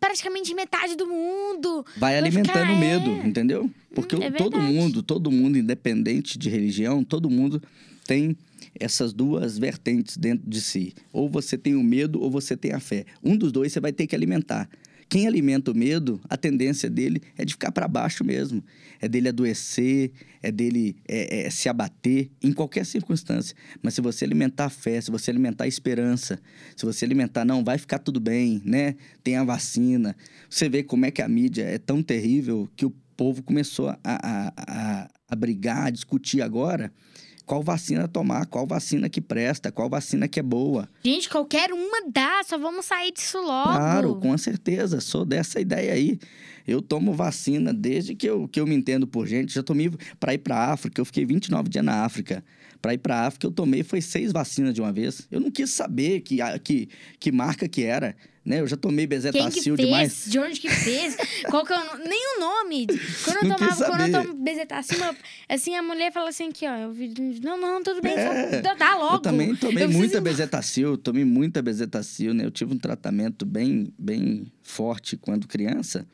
Speaker 1: praticamente metade do mundo.
Speaker 2: vai
Speaker 1: vai
Speaker 2: alimentando o medo,
Speaker 1: é.
Speaker 2: entendeu? Porque
Speaker 1: Hum, é
Speaker 2: todo mundo, todo mundo, independente de religião, todo mundo tem essas duas vertentes dentro de si. Ou você tem o medo ou você tem a fé. Um dos dois você vai ter que alimentar. Quem alimenta o medo, a tendência dele é de ficar para baixo mesmo. É dele adoecer, é dele é, é, se abater em qualquer circunstância. Mas se você alimentar a fé, se você alimentar a esperança, se você alimentar, não, vai ficar tudo bem, né? Tem a vacina. Você vê como é que a mídia é tão terrível que o povo começou a, a, a, a brigar, a discutir agora qual vacina tomar, qual vacina que presta, qual vacina que é boa.
Speaker 1: Gente, qualquer uma dá, só vamos sair disso logo.
Speaker 2: Claro, com certeza, sou dessa ideia aí. Eu tomo vacina desde que eu, que eu me entendo por gente. Já tomei para ir para África, eu fiquei 29 dias na África. Para ir para África, eu tomei foi seis vacinas de uma vez. Eu não quis saber que, a- que, que marca que era. né? Eu já tomei
Speaker 1: Quem
Speaker 2: bezetacil
Speaker 1: fez?
Speaker 2: demais.
Speaker 1: De onde que fez? Qual que é o nome? Nem o nome. Quando eu
Speaker 2: Não
Speaker 1: tomava, quando eu tomo bezetacil, assim, a mulher fala assim aqui, ó. Eu, vi- não, não, tudo bem,
Speaker 2: É.
Speaker 1: só dá logo.
Speaker 2: Eu também tomei
Speaker 1: Eu preciso
Speaker 2: muita
Speaker 1: ir-
Speaker 2: bezetacil, tomei muita bezetacil, né? Eu tive um tratamento bem, bem forte quando criança.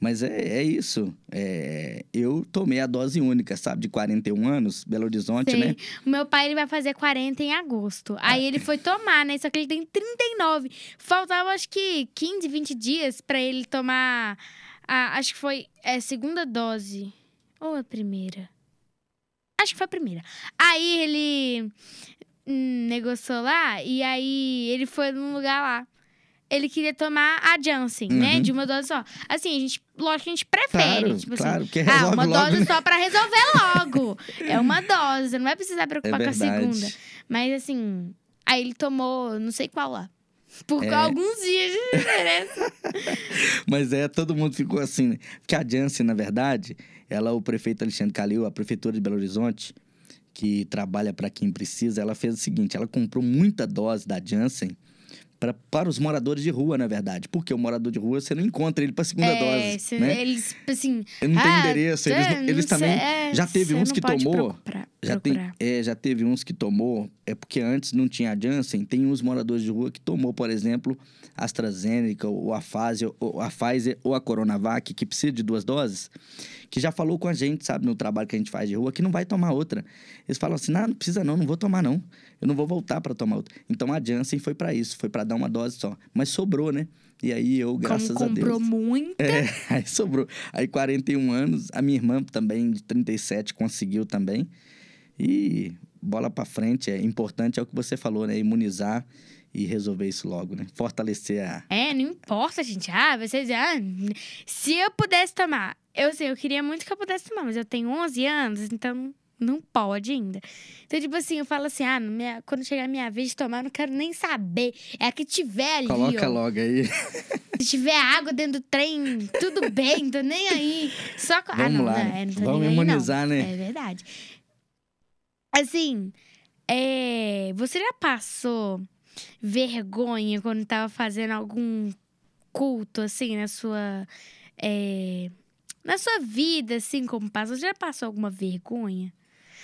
Speaker 2: Mas é, é isso. É, eu tomei a dose única, sabe? De 41 anos, Belo Horizonte,
Speaker 1: Sei.
Speaker 2: né?
Speaker 1: O meu pai ele vai fazer 40 em agosto. Aí ele foi tomar, né? Só que ele tem 39. Faltava acho que 15, 20 dias pra ele tomar. A, acho que foi a segunda dose. Ou a primeira? Acho que foi a primeira. Aí ele hum, negociou lá e aí ele foi num lugar lá. Ele queria tomar a Janssen, né?
Speaker 2: Uhum.
Speaker 1: De uma dose só. Assim, a gente, lógico que a gente prefere.
Speaker 2: Claro,
Speaker 1: tipo
Speaker 2: claro,
Speaker 1: assim,
Speaker 2: porque
Speaker 1: ah,
Speaker 2: resolve
Speaker 1: uma
Speaker 2: logo,
Speaker 1: dose
Speaker 2: né?
Speaker 1: só pra resolver logo. É uma dose, você não vai precisar preocupar
Speaker 2: É
Speaker 1: com a segunda. Mas assim, aí ele tomou não sei qual lá. Por
Speaker 2: É.
Speaker 1: alguns dias de diferença.
Speaker 2: Mas é, todo mundo ficou assim, né? Porque a Janssen, na verdade, ela, o prefeito Alexandre Calil, a prefeitura de Belo Horizonte, que trabalha para quem precisa, ela fez o seguinte: ela comprou muita dose da Janssen pra, para os moradores de rua, na verdade. Porque o morador de rua, você não encontra ele para segunda
Speaker 1: é,
Speaker 2: dose,
Speaker 1: cê-
Speaker 2: né?
Speaker 1: eles, assim.
Speaker 2: Ele não tem
Speaker 1: ah,
Speaker 2: endereço, eles, não- eles também...
Speaker 1: é,
Speaker 2: já teve uns
Speaker 1: não
Speaker 2: que tomou,
Speaker 1: procurar-
Speaker 2: Já, tem,
Speaker 1: procurar.
Speaker 2: é, já teve uns que tomou, é porque antes não tinha a Janssen, tem uns moradores de rua que tomou, por exemplo, AstraZeneca, ou a Pfizer, ou a Pfizer, ou a Coronavac, que precisa de duas doses, que já falou com a gente, sabe, no trabalho que a gente faz de rua, que não vai tomar outra. Eles falam assim, não, não precisa não, não vou tomar não, eu não vou voltar para tomar outra. Então a Janssen foi para isso, foi para dar uma dose só, mas sobrou, né? E aí eu, graças
Speaker 1: Como
Speaker 2: a Deus...
Speaker 1: comprou muito.
Speaker 2: É, aí sobrou. Aí 41 anos, a minha irmã também, de 37, conseguiu também. E bola pra frente, é importante, é o que você falou, né? Imunizar e resolver isso logo, né? Fortalecer a.
Speaker 1: É, não importa, gente. Ah, vocês. Ah, se eu pudesse tomar. Eu sei, eu queria muito que eu pudesse tomar, mas eu tenho 11 anos, então não pode ainda. Então, tipo assim, eu falo assim: ah, minha- quando chegar a minha vez de tomar, eu não quero nem saber. É a que tiver ali.
Speaker 2: Coloca
Speaker 1: ó.
Speaker 2: logo aí.
Speaker 1: Se tiver água dentro do trem, tudo bem, tô nem aí. Só ah,
Speaker 2: Vamos
Speaker 1: não,
Speaker 2: lá,
Speaker 1: não, é, não tô
Speaker 2: Vamos
Speaker 1: nem aí, não.
Speaker 2: imunizar, né?
Speaker 1: É verdade. Assim, é, você já passou vergonha quando tava fazendo algum culto, assim, na sua. é, na sua vida, assim, como? Você já passou alguma vergonha?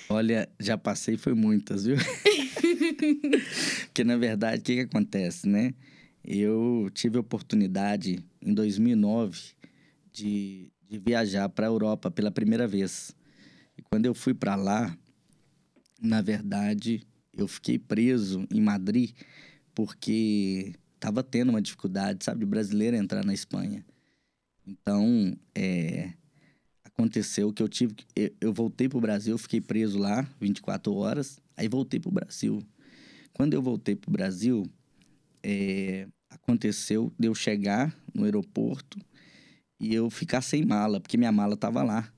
Speaker 2: Olha, já passei, foi muitas, viu? Porque, na verdade, o que, que acontece, né? Eu tive a oportunidade, em 2009, de, de viajar para a Europa pela primeira vez. E quando eu fui para lá, na verdade, eu fiquei preso em Madrid porque estava tendo uma dificuldade, sabe, de brasileiro entrar na Espanha. Então, é, aconteceu que eu tive. que- eu- Eu voltei pro Brasil, fiquei preso lá 24 horas, aí voltei pro Brasil. Quando eu voltei pro Brasil, é, aconteceu de eu chegar no aeroporto e eu ficar sem mala, porque minha mala tava lá.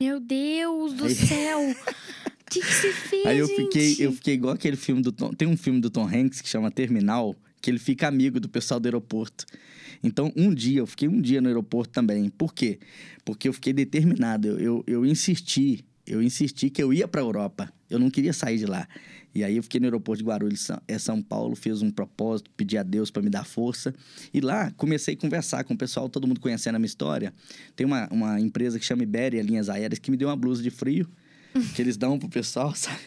Speaker 1: Meu Deus do
Speaker 2: Aí-
Speaker 1: céu! Que, que você fez,
Speaker 2: Aí eu
Speaker 1: gente?
Speaker 2: fiquei, eu fiquei igual aquele filme do Tom. Tem um filme do Tom Hanks que chama Terminal, que ele fica amigo do pessoal do aeroporto. Então, um dia, eu fiquei um dia no aeroporto também. Por quê? Porque eu fiquei determinado. Eu, eu, eu insisti, eu insisti que eu ia para a Europa. Eu não queria sair de lá. E aí eu fiquei no aeroporto de Guarulhos, São- é São Paulo, fiz um propósito, pedi a Deus para me dar força. E lá comecei a conversar com o pessoal, todo mundo conhecendo a minha história. Tem uma, uma empresa que chama Ibéria Linhas Aéreas que me deu uma blusa de frio que eles dão pro pessoal, sabe?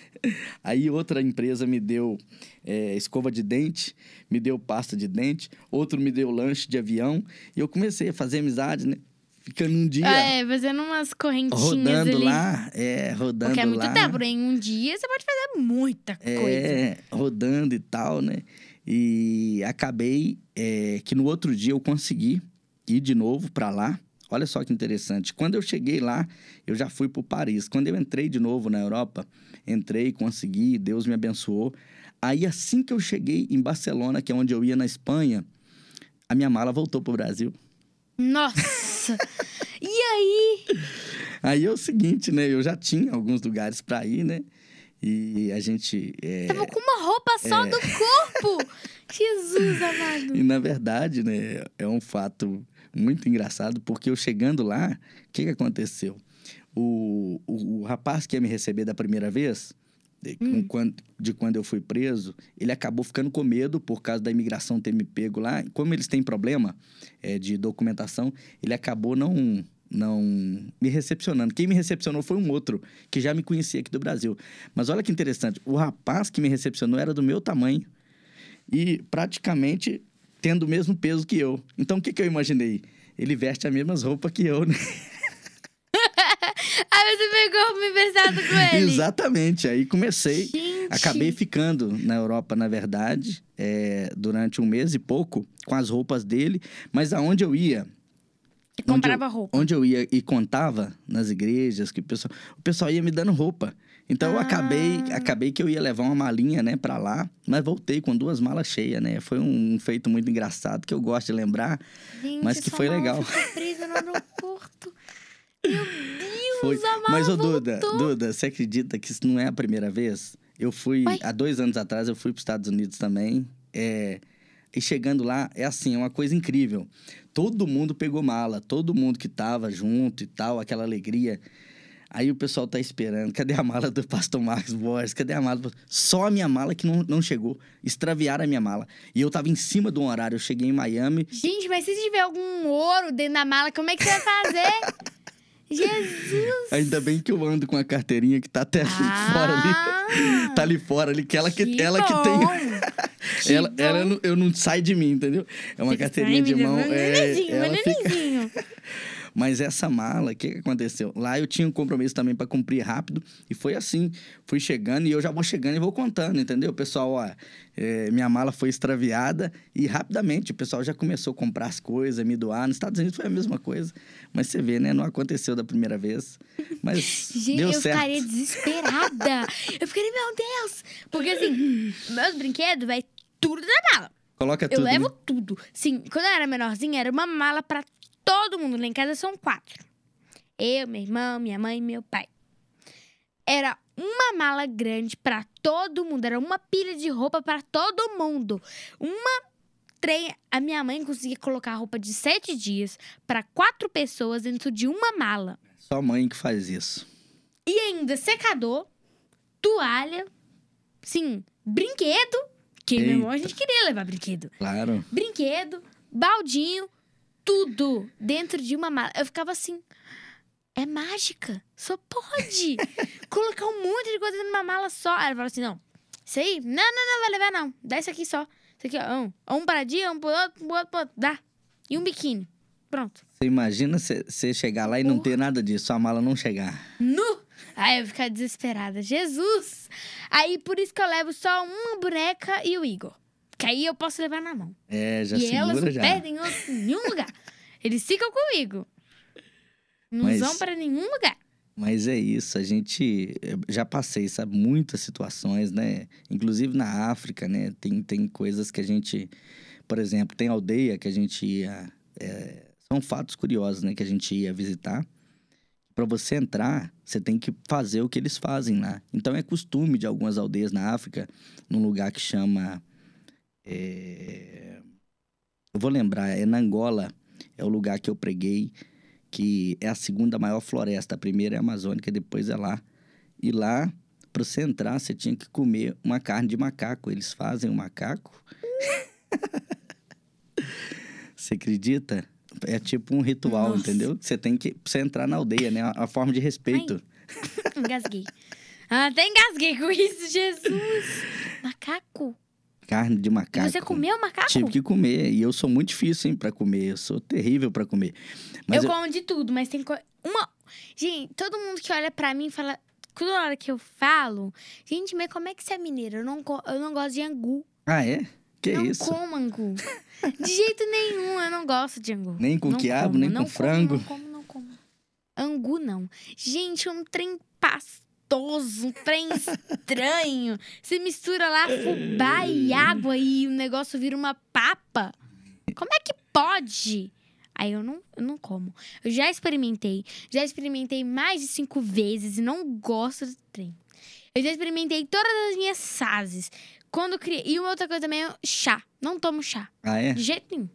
Speaker 2: Aí outra empresa me deu é, escova de dente, me deu pasta de dente, outro me deu lanche de avião. E eu comecei a fazer amizade, né? Ficando um dia
Speaker 1: Ah, é, fazendo umas correntinhas
Speaker 2: rodando
Speaker 1: ali.
Speaker 2: lá, é, rodando
Speaker 1: Porque é muito
Speaker 2: lá.
Speaker 1: tempo, em um dia você pode fazer muita coisa.
Speaker 2: É, rodando e tal, né? E acabei é, que no outro dia eu consegui ir de novo para lá. Olha só que interessante. Quando eu cheguei lá, eu já fui para Paris. Quando eu entrei de novo na Europa, entrei, consegui, Deus me abençoou. Aí assim que eu cheguei em Barcelona, que é onde eu ia na Espanha, a minha mala voltou pro Brasil.
Speaker 1: Nossa! e aí?
Speaker 2: Aí é o seguinte, né? Eu já tinha alguns lugares para ir, né? E a gente é,
Speaker 1: Tava com uma roupa só do corpo! Jesus amado!
Speaker 2: E na verdade, né, é um fato muito engraçado, porque eu chegando lá, o que, que aconteceu? O, o, o rapaz que ia me receber da primeira vez, de, com quando, de quando eu fui preso, ele acabou ficando com medo por causa da imigração ter me pego lá. Como eles têm problema é, de documentação, ele acabou não não me recepcionando. Quem me recepcionou foi um outro, que já me conhecia aqui do Brasil. Mas olha que interessante, o rapaz que me recepcionou era do meu tamanho e praticamente tendo o mesmo peso que eu. Então o que, que eu imaginei? Ele veste as mesmas roupas que eu, né?
Speaker 1: Aí você pegou roupa emprestada com ele.
Speaker 2: Exatamente. Aí comecei.
Speaker 1: Gente.
Speaker 2: Acabei ficando na Europa, na verdade, é, durante um mês e pouco, com as roupas dele. Mas aonde eu ia,
Speaker 1: E comprava roupa.
Speaker 2: onde eu ia e contava nas igrejas, que o pessoal, o pessoal ia me dando roupa. Então eu acabei,
Speaker 1: Ah.
Speaker 2: acabei que eu ia levar uma malinha, né, pra lá, mas voltei com duas malas cheias, né? Foi um feito muito engraçado que eu gosto de lembrar.
Speaker 1: Gente,
Speaker 2: Mas que foi legal.
Speaker 1: presa no aeroporto. Meu Deus,
Speaker 2: Foi.
Speaker 1: a mala
Speaker 2: Mas ô Duda. Duda, você acredita que isso não é a primeira vez? Eu fui há dois anos atrás, eu fui para os Estados Unidos também. É, e chegando lá, é assim, é uma coisa incrível. Todo mundo pegou mala, todo mundo que tava junto e tal, aquela alegria. Aí o pessoal tá esperando. Cadê a mala do pastor Marcos Borges? Cadê a mala? do- Só a minha mala que não, não chegou. Extraviaram a minha mala. E eu tava em cima de um horário. Eu cheguei em Miami.
Speaker 1: Gente, mas se tiver algum ouro dentro da mala, como é que você vai fazer? Jesus!
Speaker 2: Ainda bem que eu ando com a carteirinha que tá até ali fora ali.
Speaker 1: Ah,
Speaker 2: Tá ali fora ali, que ela que,
Speaker 1: que
Speaker 2: ela que
Speaker 1: bom.
Speaker 2: tem.
Speaker 1: Que
Speaker 2: ela,
Speaker 1: bom.
Speaker 2: ela não, eu não sai de mim, entendeu? É uma
Speaker 1: Fica
Speaker 2: carteirinha de mão.
Speaker 1: meu
Speaker 2: É, ela fica... Mas essa mala, o que, que aconteceu? Lá eu tinha um compromisso também para cumprir rápido e foi assim. Fui chegando e eu já vou chegando e vou contando, entendeu? Pessoal, ó, é, minha mala foi extraviada e rapidamente o pessoal já começou a comprar as coisas, me doar. Nos Estados Unidos foi a mesma coisa. Mas você vê, né? Não aconteceu da primeira vez. Mas
Speaker 1: Gente,
Speaker 2: deu
Speaker 1: eu
Speaker 2: certo.
Speaker 1: ficaria desesperada. eu ficaria, meu Deus! Porque assim, meus brinquedos vai tudo na mala.
Speaker 2: Coloca
Speaker 1: Eu
Speaker 2: tudo. né?
Speaker 1: levo tudo. Sim, quando eu era menorzinha, era uma mala pra todo mundo. Lá em casa são quatro. Eu, meu irmão, minha mãe e meu pai. Era uma mala grande pra todo mundo. Era uma pilha de roupa pra todo mundo. Uma trem. A minha mãe conseguia colocar roupa de sete dias pra quatro pessoas dentro de uma mala.
Speaker 2: Só mãe que faz isso.
Speaker 1: E ainda secador, toalha, sim, brinquedo. Que meu irmão, a gente queria levar brinquedo.
Speaker 2: Claro.
Speaker 1: Brinquedo, baldinho, tudo dentro de uma mala. Eu ficava assim. É mágica. Só pode colocar um monte de coisa dentro de uma mala só. Aí ela falou assim: não, isso aí, não, não, não vai levar, não. Dá isso aqui só. Isso aqui, ó. Um, um para dia, um pro outro, um pro outro, pro outro. Dá. E um biquíni. Pronto.
Speaker 2: Você imagina você chegar lá e não ter nada disso, sua mala não chegar.
Speaker 1: Nu! Aí eu ficar desesperada. Jesus! Aí por isso que eu levo só uma boneca e o Igor. Que aí eu posso levar na mão.
Speaker 2: É, já
Speaker 1: e elas não
Speaker 2: já.
Speaker 1: perdem em outro- nenhum lugar. Eles ficam comigo. Não
Speaker 2: Mas-
Speaker 1: vão para nenhum lugar.
Speaker 2: Mas é isso, a gente eu já passei, sabe, muitas situações, né? Inclusive na África, né? Tem, tem coisas que a gente, por exemplo, tem aldeia que a gente ia. é, são fatos curiosos, né? Que a gente ia visitar. Para você entrar, você tem que fazer o que eles fazem lá. Então é costume de algumas aldeias na África, num lugar que chama. É, Eu vou lembrar, é na Angola, é o lugar que eu preguei que é a segunda maior floresta. A primeira é a amazônica, depois é lá. E lá, para você entrar, você tinha que comer uma carne de macaco. Eles fazem o macaco. você acredita? É tipo um ritual,
Speaker 1: Nossa.
Speaker 2: entendeu? Você tem que. Você entrar na aldeia, né? A forma de respeito.
Speaker 1: Engasguei. Ah, até engasguei com isso, Jesus! Macaco?
Speaker 2: Carne de macaco.
Speaker 1: Você comeu macaco?
Speaker 2: Tive que comer. E eu sou muito difícil, hein, pra comer. Eu sou terrível pra comer. Mas
Speaker 1: eu,
Speaker 2: eu-
Speaker 1: como de tudo, mas tem co... uma. Gente, todo mundo que olha pra mim fala. Toda hora que eu falo, gente, mas como é que você é mineiro? Eu não, eu não gosto de angu.
Speaker 2: Ah, é? Que
Speaker 1: não
Speaker 2: isso?
Speaker 1: como angu. De jeito nenhum, eu não gosto de angu.
Speaker 2: Nem com
Speaker 1: Não
Speaker 2: quiabo,
Speaker 1: como,
Speaker 2: nem
Speaker 1: não
Speaker 2: com
Speaker 1: como,
Speaker 2: frango.
Speaker 1: Não como, não como. Angu, não. Gente, um trem pastoso, um trem estranho. Você mistura lá fubá e água e o negócio vira uma papa. Como é que pode? Aí eu não, eu não como. Eu já experimentei. Já experimentei mais de cinco vezes e não gosto do trem. Eu já experimentei todas as minhas fases. Quando criei... E uma outra coisa também é chá. Não tomo chá.
Speaker 2: Ah, é?
Speaker 1: De jeito nenhum.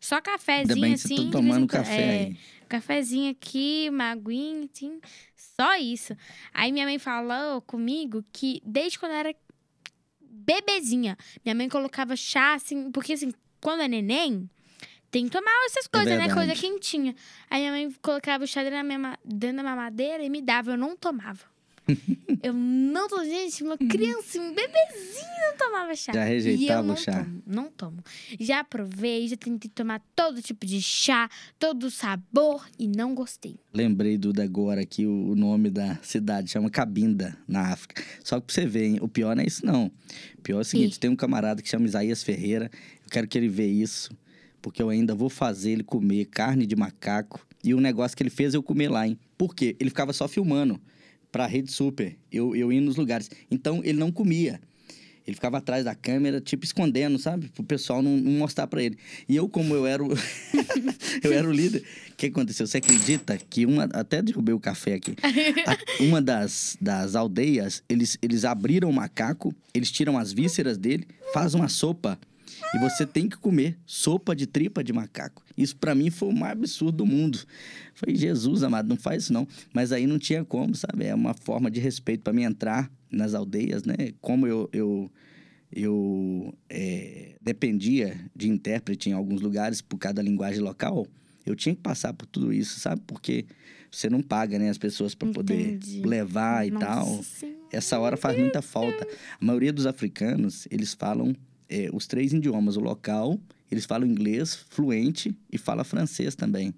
Speaker 1: Só
Speaker 2: Ainda
Speaker 1: cafezinho
Speaker 2: bem que
Speaker 1: assim.
Speaker 2: tá
Speaker 1: vez em
Speaker 2: tomando café
Speaker 1: É,
Speaker 2: aí.
Speaker 1: Cafezinho aqui, uma aguinha, assim, só isso. Aí minha mãe falou comigo que desde quando eu era bebezinha, minha mãe colocava chá, assim, porque assim, quando é neném, tem que tomar essas coisas, né?
Speaker 2: verdade.
Speaker 1: Coisa quentinha. Aí minha mãe colocava o chá dentro da, minha, dentro da mamadeira e me dava, eu não tomava. Eu não tô, gente, uma criança, um bebezinho não tomava chá.
Speaker 2: Já
Speaker 1: E
Speaker 2: rejeitava
Speaker 1: não
Speaker 2: o chá.
Speaker 1: Tomo, não tomo. Já provei, já tentei tomar todo tipo de chá, todo sabor e não gostei.
Speaker 2: Lembrei, Duda, agora aqui o, nome da cidade, chama Cabinda, na África. Só que pra você ver, hein, o pior não é isso, não. O pior é o seguinte:
Speaker 1: Ih.
Speaker 2: tem um camarada que chama Isaías Ferreira, eu quero que ele veja isso, porque eu ainda vou fazer ele comer carne de macaco. E o negócio que ele fez eu comer lá, hein? Por quê? Ele ficava só filmando pra Rede Super, eu, eu ia nos lugares. Então ele não comia. Ele ficava atrás da câmera, tipo, escondendo, sabe? Pro pessoal não, não mostrar pra ele. E eu, como eu era o, eu era o líder, o que aconteceu? Você acredita que uma... Até derrubei o café aqui. A- uma das, das aldeias, eles, eles abriram o macaco, eles tiram as vísceras dele, fazem uma sopa. E você tem que comer sopa de tripa de macaco. Isso pra mim foi o mais absurdo do mundo. Foi Jesus, amado, não faz isso não. Mas aí não tinha como, sabe? É uma forma de respeito pra mim entrar nas aldeias, né? Como eu, eu, eu é, dependia de intérprete em alguns lugares por cada linguagem local, eu tinha que passar por tudo isso, sabe? Porque você não paga, né, as pessoas para poder levar e
Speaker 1: Nossa
Speaker 2: tal.
Speaker 1: Senhora.
Speaker 2: Essa hora faz muita falta. A maioria dos africanos, eles falam é, os três idiomas. O local, eles falam inglês fluente e fala francês também.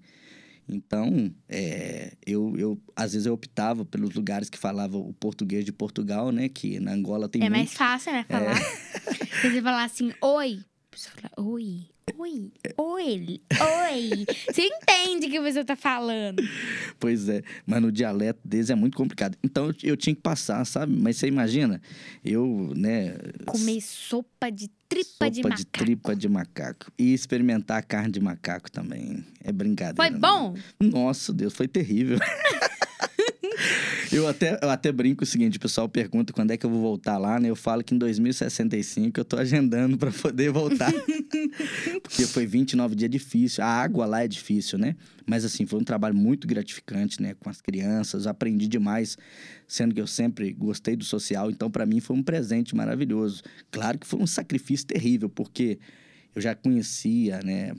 Speaker 2: Então, é, eu, eu, às vezes eu optava pelos lugares que falavam o português de Portugal, né? Que na Angola tem
Speaker 1: É
Speaker 2: muito.
Speaker 1: mais fácil, né? Falar. Se você falar assim, oi. A pessoa fala, oi. Oi, oi, oi. Você entende o que a pessoa tá falando.
Speaker 2: Pois é, mas no dialeto deles é muito complicado. Então eu, eu tinha que passar, sabe? Mas você imagina, eu, né,
Speaker 1: Comer sopa de tripa
Speaker 2: sopa
Speaker 1: de macaco.
Speaker 2: tripa de macaco e experimentar carne de macaco também. É brincadeira.
Speaker 1: Foi
Speaker 2: né?
Speaker 1: bom?
Speaker 2: Nossa, Deus, foi terrível. eu, até, eu até brinco o seguinte, o pessoal pergunta quando é que eu vou voltar lá, né? Eu falo que em 2065 eu tô agendando para poder voltar. Porque foi 29 dias difícil. A água lá é difícil, né? Mas assim, foi um trabalho muito gratificante, né? Com as crianças, aprendi demais, sendo que eu sempre gostei do social. Então, para mim, foi um presente maravilhoso. Claro que foi um sacrifício terrível, porque eu já conhecia, né?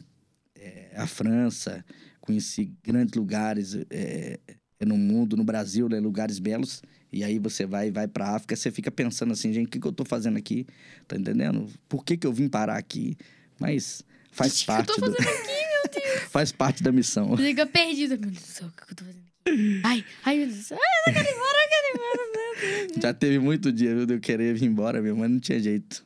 Speaker 2: é, a França, conheci grandes lugares é, no mundo, no Brasil, né, lugares belos. E aí você vai vai para África, você fica pensando assim, gente, o que, que eu tô fazendo aqui? Tá entendendo? Por que, que eu vim parar aqui? Mas faz
Speaker 1: Gente, o que eu
Speaker 2: parte
Speaker 1: tô
Speaker 2: do...
Speaker 1: fazendo aqui,
Speaker 2: faz parte da missão.
Speaker 1: Fica perdida. Meu Deus do céu, o que eu tô fazendo aqui? Ai, ai, meu Deus do céu. Ai, eu quero ir embora, eu quero ir embora. meu Deus.
Speaker 2: Já teve muito dia, viu, de eu querer vir embora mesmo, mas não tinha jeito.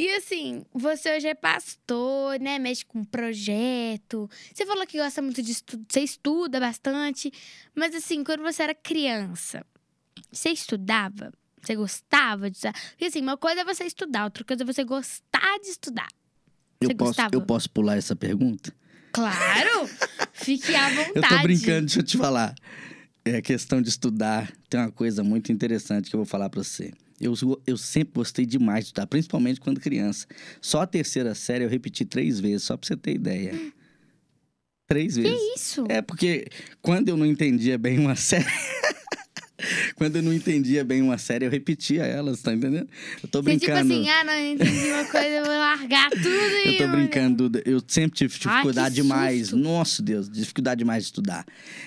Speaker 1: E assim, você hoje é pastor, né? Mexe com projeto. Você falou que gosta muito de estudo, você estuda bastante. Mas assim, quando você era criança, você estudava? Você gostava de estudar? Porque assim, uma coisa é você estudar, outra coisa é você gostar de estudar.
Speaker 2: Eu
Speaker 1: Você
Speaker 2: posso,
Speaker 1: gostava?
Speaker 2: eu posso pular essa pergunta?
Speaker 1: Claro! Fique à vontade.
Speaker 2: Eu tô brincando, deixa eu te falar. É questão de estudar. Tem uma coisa muito interessante que eu vou falar pra você. Eu, eu sempre gostei demais de estudar, principalmente quando criança. Só a terceira série eu repeti três vezes, só pra você ter ideia. Três vezes.
Speaker 1: Que isso?
Speaker 2: É, porque quando eu não entendia bem uma série. quando eu não entendia bem uma série, eu repetia elas, tá entendendo? Eu tô
Speaker 1: Você tipo
Speaker 2: brincando.
Speaker 1: assim, ah, não entendi uma coisa, eu vou largar tudo e.
Speaker 2: Eu tô brincando, Duda. Eu sempre tive dificuldade demais. Nossa, Deus, dificuldade demais de estudar.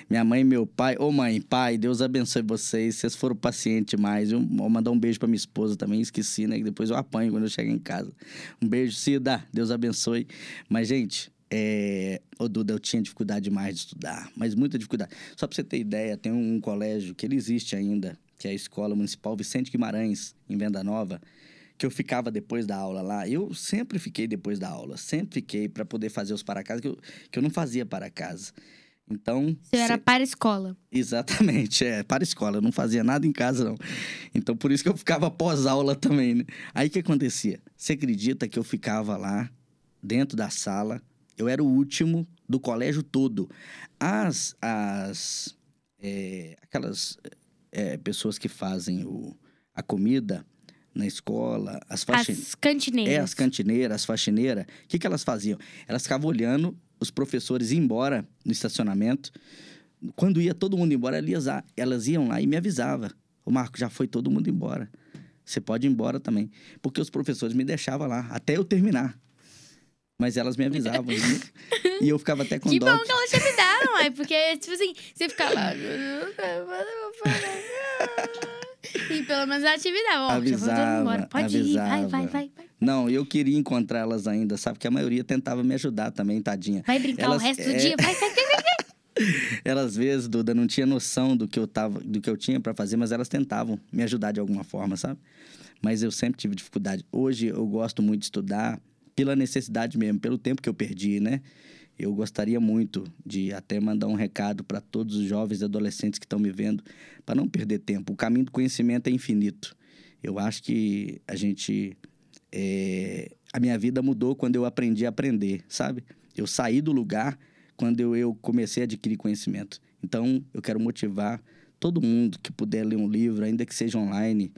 Speaker 2: Minha mãe e meu pai, ô mãe, pai, Deus abençoe vocês. Vocês foram pacientes demais. Eu vou mandar um beijo pra minha esposa também, esqueci, né? Que depois eu apanho quando eu chego em casa. Um beijo, Cida. Deus abençoe. Mas, gente, é... Ô, Duda, eu tinha dificuldade demais de estudar, mas muita dificuldade. Só pra você ter ideia, tem um, um colégio que ele existe ainda, que é a Escola Municipal Vicente Guimarães, em Venda Nova, que eu ficava depois da aula lá. Eu sempre fiquei depois da aula, sempre fiquei para poder fazer os para casa que eu, que eu não fazia para casa. Então,
Speaker 1: Você era
Speaker 2: se-
Speaker 1: para escola.
Speaker 2: Exatamente, é, para escola, eu não fazia nada em casa, não. Então, por isso que eu ficava pós-aula também, né? Aí, o que acontecia? Você acredita que eu ficava lá, dentro da sala, eu era o último do colégio todo. As, as, é, aquelas é, pessoas que fazem o, a comida na escola, as faxineiras...
Speaker 1: As cantineiras.
Speaker 2: É, as cantineiras, as faxineiras, o que, que elas faziam? Elas ficavam olhando os professores iam embora no estacionamento, quando ia todo mundo embora, elas, elas iam lá e me avisava. O Marco, já foi todo mundo embora. Você pode ir embora também. Porque os professores me deixavam lá, até eu terminar. Mas elas me avisavam. e eu ficava até com
Speaker 1: que
Speaker 2: dó.
Speaker 1: Que bom que elas te avisaram, é porque, tipo assim, você fica lá... e pelo menos ela te avisava. Ó,
Speaker 2: avisava,
Speaker 1: já embora. Pode
Speaker 2: avisava.
Speaker 1: ir, vai, vai, vai, vai.
Speaker 2: Não, eu queria encontrar elas ainda, sabe? Porque a maioria tentava me ajudar também, tadinha.
Speaker 1: Vai brincar
Speaker 2: elas,
Speaker 1: o resto
Speaker 2: é...
Speaker 1: do dia, vai, vai, vai, vai.
Speaker 2: Elas, às vezes, Duda, não tinha noção do que eu, tava, do que eu tinha para fazer, mas elas tentavam me ajudar de alguma forma, sabe? Mas eu sempre tive dificuldade. Hoje eu gosto muito de estudar pela necessidade mesmo, pelo tempo que eu perdi, né? Eu gostaria muito de até mandar um recado para todos os jovens e adolescentes que estão me vendo, para não perder tempo. O caminho do conhecimento é infinito. Eu acho que a gente. É... A minha vida mudou quando eu aprendi a aprender, sabe? Eu saí do lugar quando eu, eu comecei a adquirir conhecimento. Então, eu quero motivar todo mundo que puder ler um livro, ainda que seja online,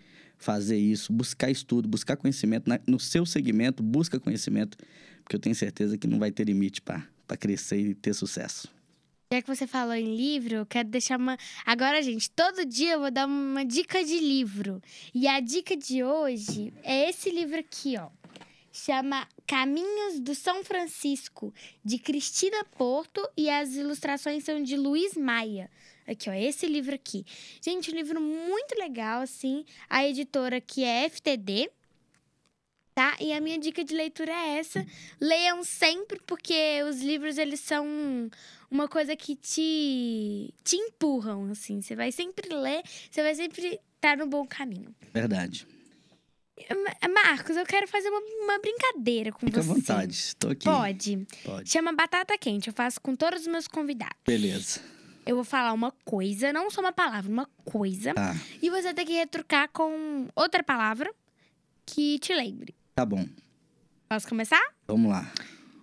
Speaker 2: fazer isso, buscar estudo, buscar conhecimento. No seu segmento, busca conhecimento, porque eu tenho certeza que não vai ter limite para crescer e ter sucesso.
Speaker 1: Já que você falou em livro, eu quero deixar uma. Agora, gente, todo dia eu vou dar uma dica de livro. E a dica de hoje é esse livro aqui, ó chama Caminhos do São Francisco, de Cristina Porto, e as ilustrações são de Luiz Maia. Aqui, ó, esse livro aqui. Gente, um livro muito legal, assim. A editora aqui é FTD, tá? E a minha dica de leitura é essa. Leiam sempre, porque os livros, eles são uma coisa que te, te empurram, assim. Você vai sempre ler, você vai sempre estar no bom caminho.
Speaker 2: Verdade.
Speaker 1: Marcos, eu quero fazer uma, uma brincadeira com
Speaker 2: Fica
Speaker 1: você.
Speaker 2: Fica à vontade, estou aqui.
Speaker 1: Pode?
Speaker 2: Pode.
Speaker 1: Chama Batata Quente, eu faço com todos os meus convidados.
Speaker 2: Beleza.
Speaker 1: Eu vou falar uma coisa, não só uma palavra, uma coisa.
Speaker 2: Tá.
Speaker 1: E você tem que retrucar com outra palavra que te lembre.
Speaker 2: Tá bom.
Speaker 1: Posso começar?
Speaker 2: Vamos lá.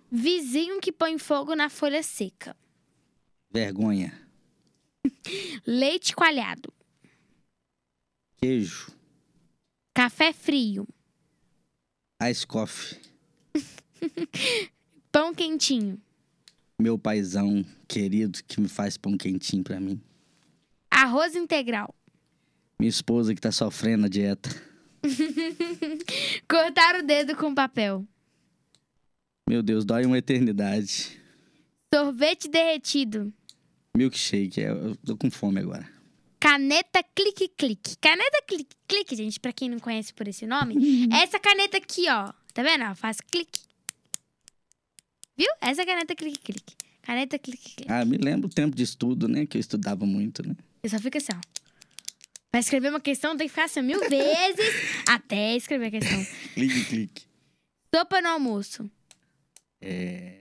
Speaker 1: Vizinho que põe fogo na folha seca.
Speaker 2: Vergonha.
Speaker 1: Leite coalhado.
Speaker 2: Queijo.
Speaker 1: Café frio.
Speaker 2: Ice coffee.
Speaker 1: pão quentinho.
Speaker 2: Meu paizão querido que me faz pão quentinho para mim.
Speaker 1: Arroz integral.
Speaker 2: Minha esposa que tá sofrendo a dieta.
Speaker 1: Cortar o dedo com papel.
Speaker 2: Meu Deus, dói uma eternidade.
Speaker 1: Sorvete derretido.
Speaker 2: Milkshake, é, eu tô com fome agora.
Speaker 1: Caneta clique clique. Caneta clique clique, gente, para quem não conhece por esse nome, é essa caneta aqui, ó. Tá vendo? Ela faz clique. Viu? Essa caneta clique clique. Caneta clique clique.
Speaker 2: Ah, me lembro o tempo de estudo, né? Que eu estudava muito, né?
Speaker 1: Eu só fico assim, ó. Pra escrever uma questão tem que ficar assim mil vezes até escrever a questão.
Speaker 2: clique, clique.
Speaker 1: Sopa no almoço.
Speaker 2: É.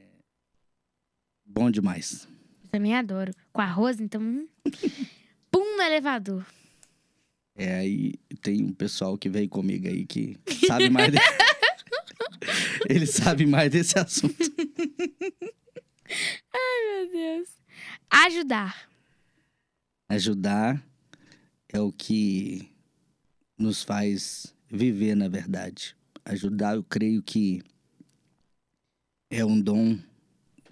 Speaker 2: Bom demais.
Speaker 1: Eu também adoro. Com arroz, então. Hum. Pum no elevador.
Speaker 2: É, aí tem um pessoal que veio comigo aí que sabe mais. de... Ele sabe mais desse assunto.
Speaker 1: Ai, meu Deus. Ajudar.
Speaker 2: Ajudar é o que nos faz viver, na verdade. Ajudar, eu creio que é um dom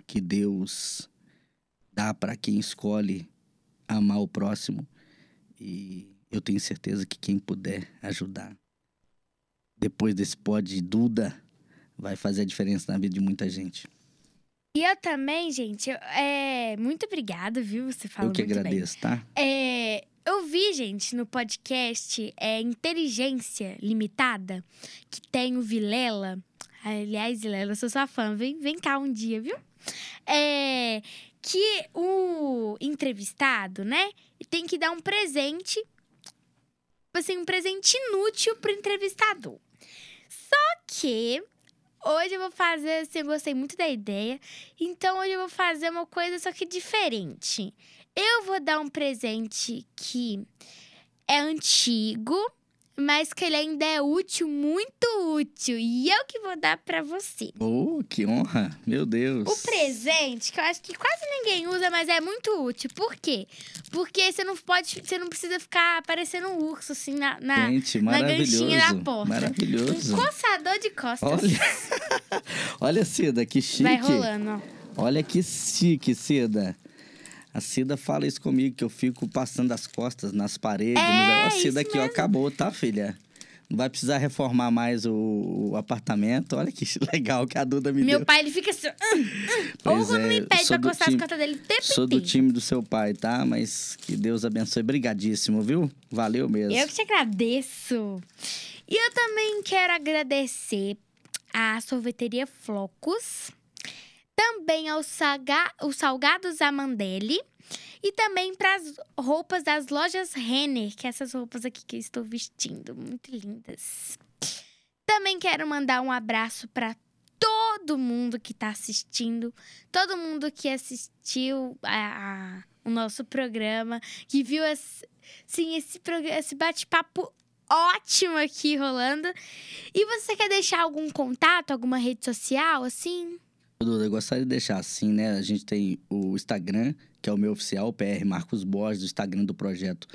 Speaker 2: que Deus dá para quem escolhe amar o próximo. E eu tenho certeza que quem puder ajudar, depois desse de Duda, vai fazer a diferença na vida de muita gente.
Speaker 1: E eu também, gente, eu, é, muito obrigada, viu? Você falou
Speaker 2: Eu que
Speaker 1: muito
Speaker 2: agradeço,
Speaker 1: bem.
Speaker 2: tá?
Speaker 1: É, eu vi, gente, no podcast é, Inteligência Limitada, que tem o Vilela. Aliás, Vilela, eu sou sua fã. Vem, vem cá um dia, viu? É, que o entrevistado, né, tem que dar um presente assim, um presente inútil pro entrevistador. Só que hoje eu vou fazer, assim, eu gostei muito da ideia. Então hoje eu vou fazer uma coisa só que diferente. Eu vou dar um presente que é antigo, mas que ele ainda é útil, muito útil. E eu que vou dar para você.
Speaker 2: Oh, que honra! Meu Deus!
Speaker 1: O presente, que eu acho que quase ninguém usa, mas é muito útil. Por quê? Porque você não pode, você não precisa ficar parecendo um urso assim na, na,
Speaker 2: Gente,
Speaker 1: na ganchinha da porta.
Speaker 2: Maravilhoso.
Speaker 1: Um coçador de costas.
Speaker 2: Olha, olha Cida, que chique.
Speaker 1: Vai rolando, ó.
Speaker 2: Olha que chique, Cida. A Cida fala isso comigo, que eu fico passando as costas nas paredes.
Speaker 1: É,
Speaker 2: a Cida aqui, ó,
Speaker 1: mesmo.
Speaker 2: acabou, tá, filha? Não vai precisar reformar mais o, o apartamento. Olha que legal que a Duda me
Speaker 1: Meu
Speaker 2: deu.
Speaker 1: pai, ele fica assim. "Hum, hum". Ou quando
Speaker 2: é,
Speaker 1: me pede
Speaker 2: sou
Speaker 1: pra coçar
Speaker 2: time-
Speaker 1: as costas dele o tempo
Speaker 2: Sou do time do seu pai, tá? Mas que Deus abençoe. Brigadíssimo, viu? Valeu mesmo.
Speaker 1: Eu que te agradeço. E eu também quero agradecer à sorveteria Flocos, também aos salga os salgados Amandelli e também para as roupas das lojas Renner, que é essas roupas aqui que eu estou vestindo, muito lindas. Também quero mandar um abraço para todo mundo que está assistindo, todo mundo que assistiu a- a- o nosso programa, que viu esse, sim, esse, esse bate-papo ótimo aqui rolando. E você quer deixar algum contato, alguma rede social, assim?
Speaker 2: Duda, eu gostaria de deixar assim, né? A gente tem o Instagram, que é o meu oficial, o PR Marcos Borges, o Instagram do projeto,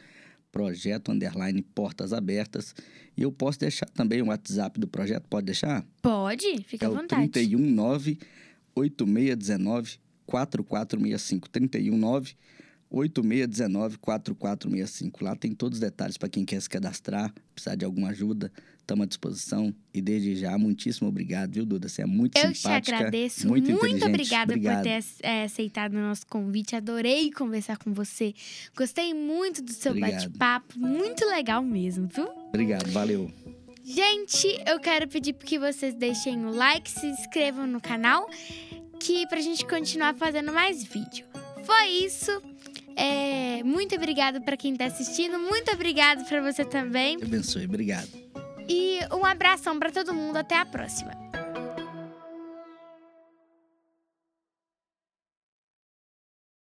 Speaker 2: projeto underline Portas Abertas. E eu posso deixar também o WhatsApp do projeto, pode deixar?
Speaker 1: Pode, fica
Speaker 2: é
Speaker 1: à vontade.
Speaker 2: 319 8619 4465. 319 8619 4465. Lá tem todos os detalhes para quem quer se cadastrar, precisar de alguma ajuda, estamos à disposição. E desde já, muitíssimo obrigado, viu, Duda? Você é muito
Speaker 1: Eu te
Speaker 2: simpática.
Speaker 1: agradeço.
Speaker 2: muito,
Speaker 1: Muito, obrigada
Speaker 2: Obrigado.
Speaker 1: por ter é, aceitado o nosso convite. Adorei conversar com você. Gostei muito do seu bate-papo. Muito legal mesmo, viu?
Speaker 2: Obrigado, valeu.
Speaker 1: Gente, eu quero pedir que vocês deixem o like, se inscrevam no canal, que pra gente continuar fazendo mais vídeo. Foi isso. É, muito obrigado pra quem tá assistindo. Muito obrigado pra você também.
Speaker 2: Abençoe, obrigado.
Speaker 1: E um abração pra todo mundo. Até a próxima.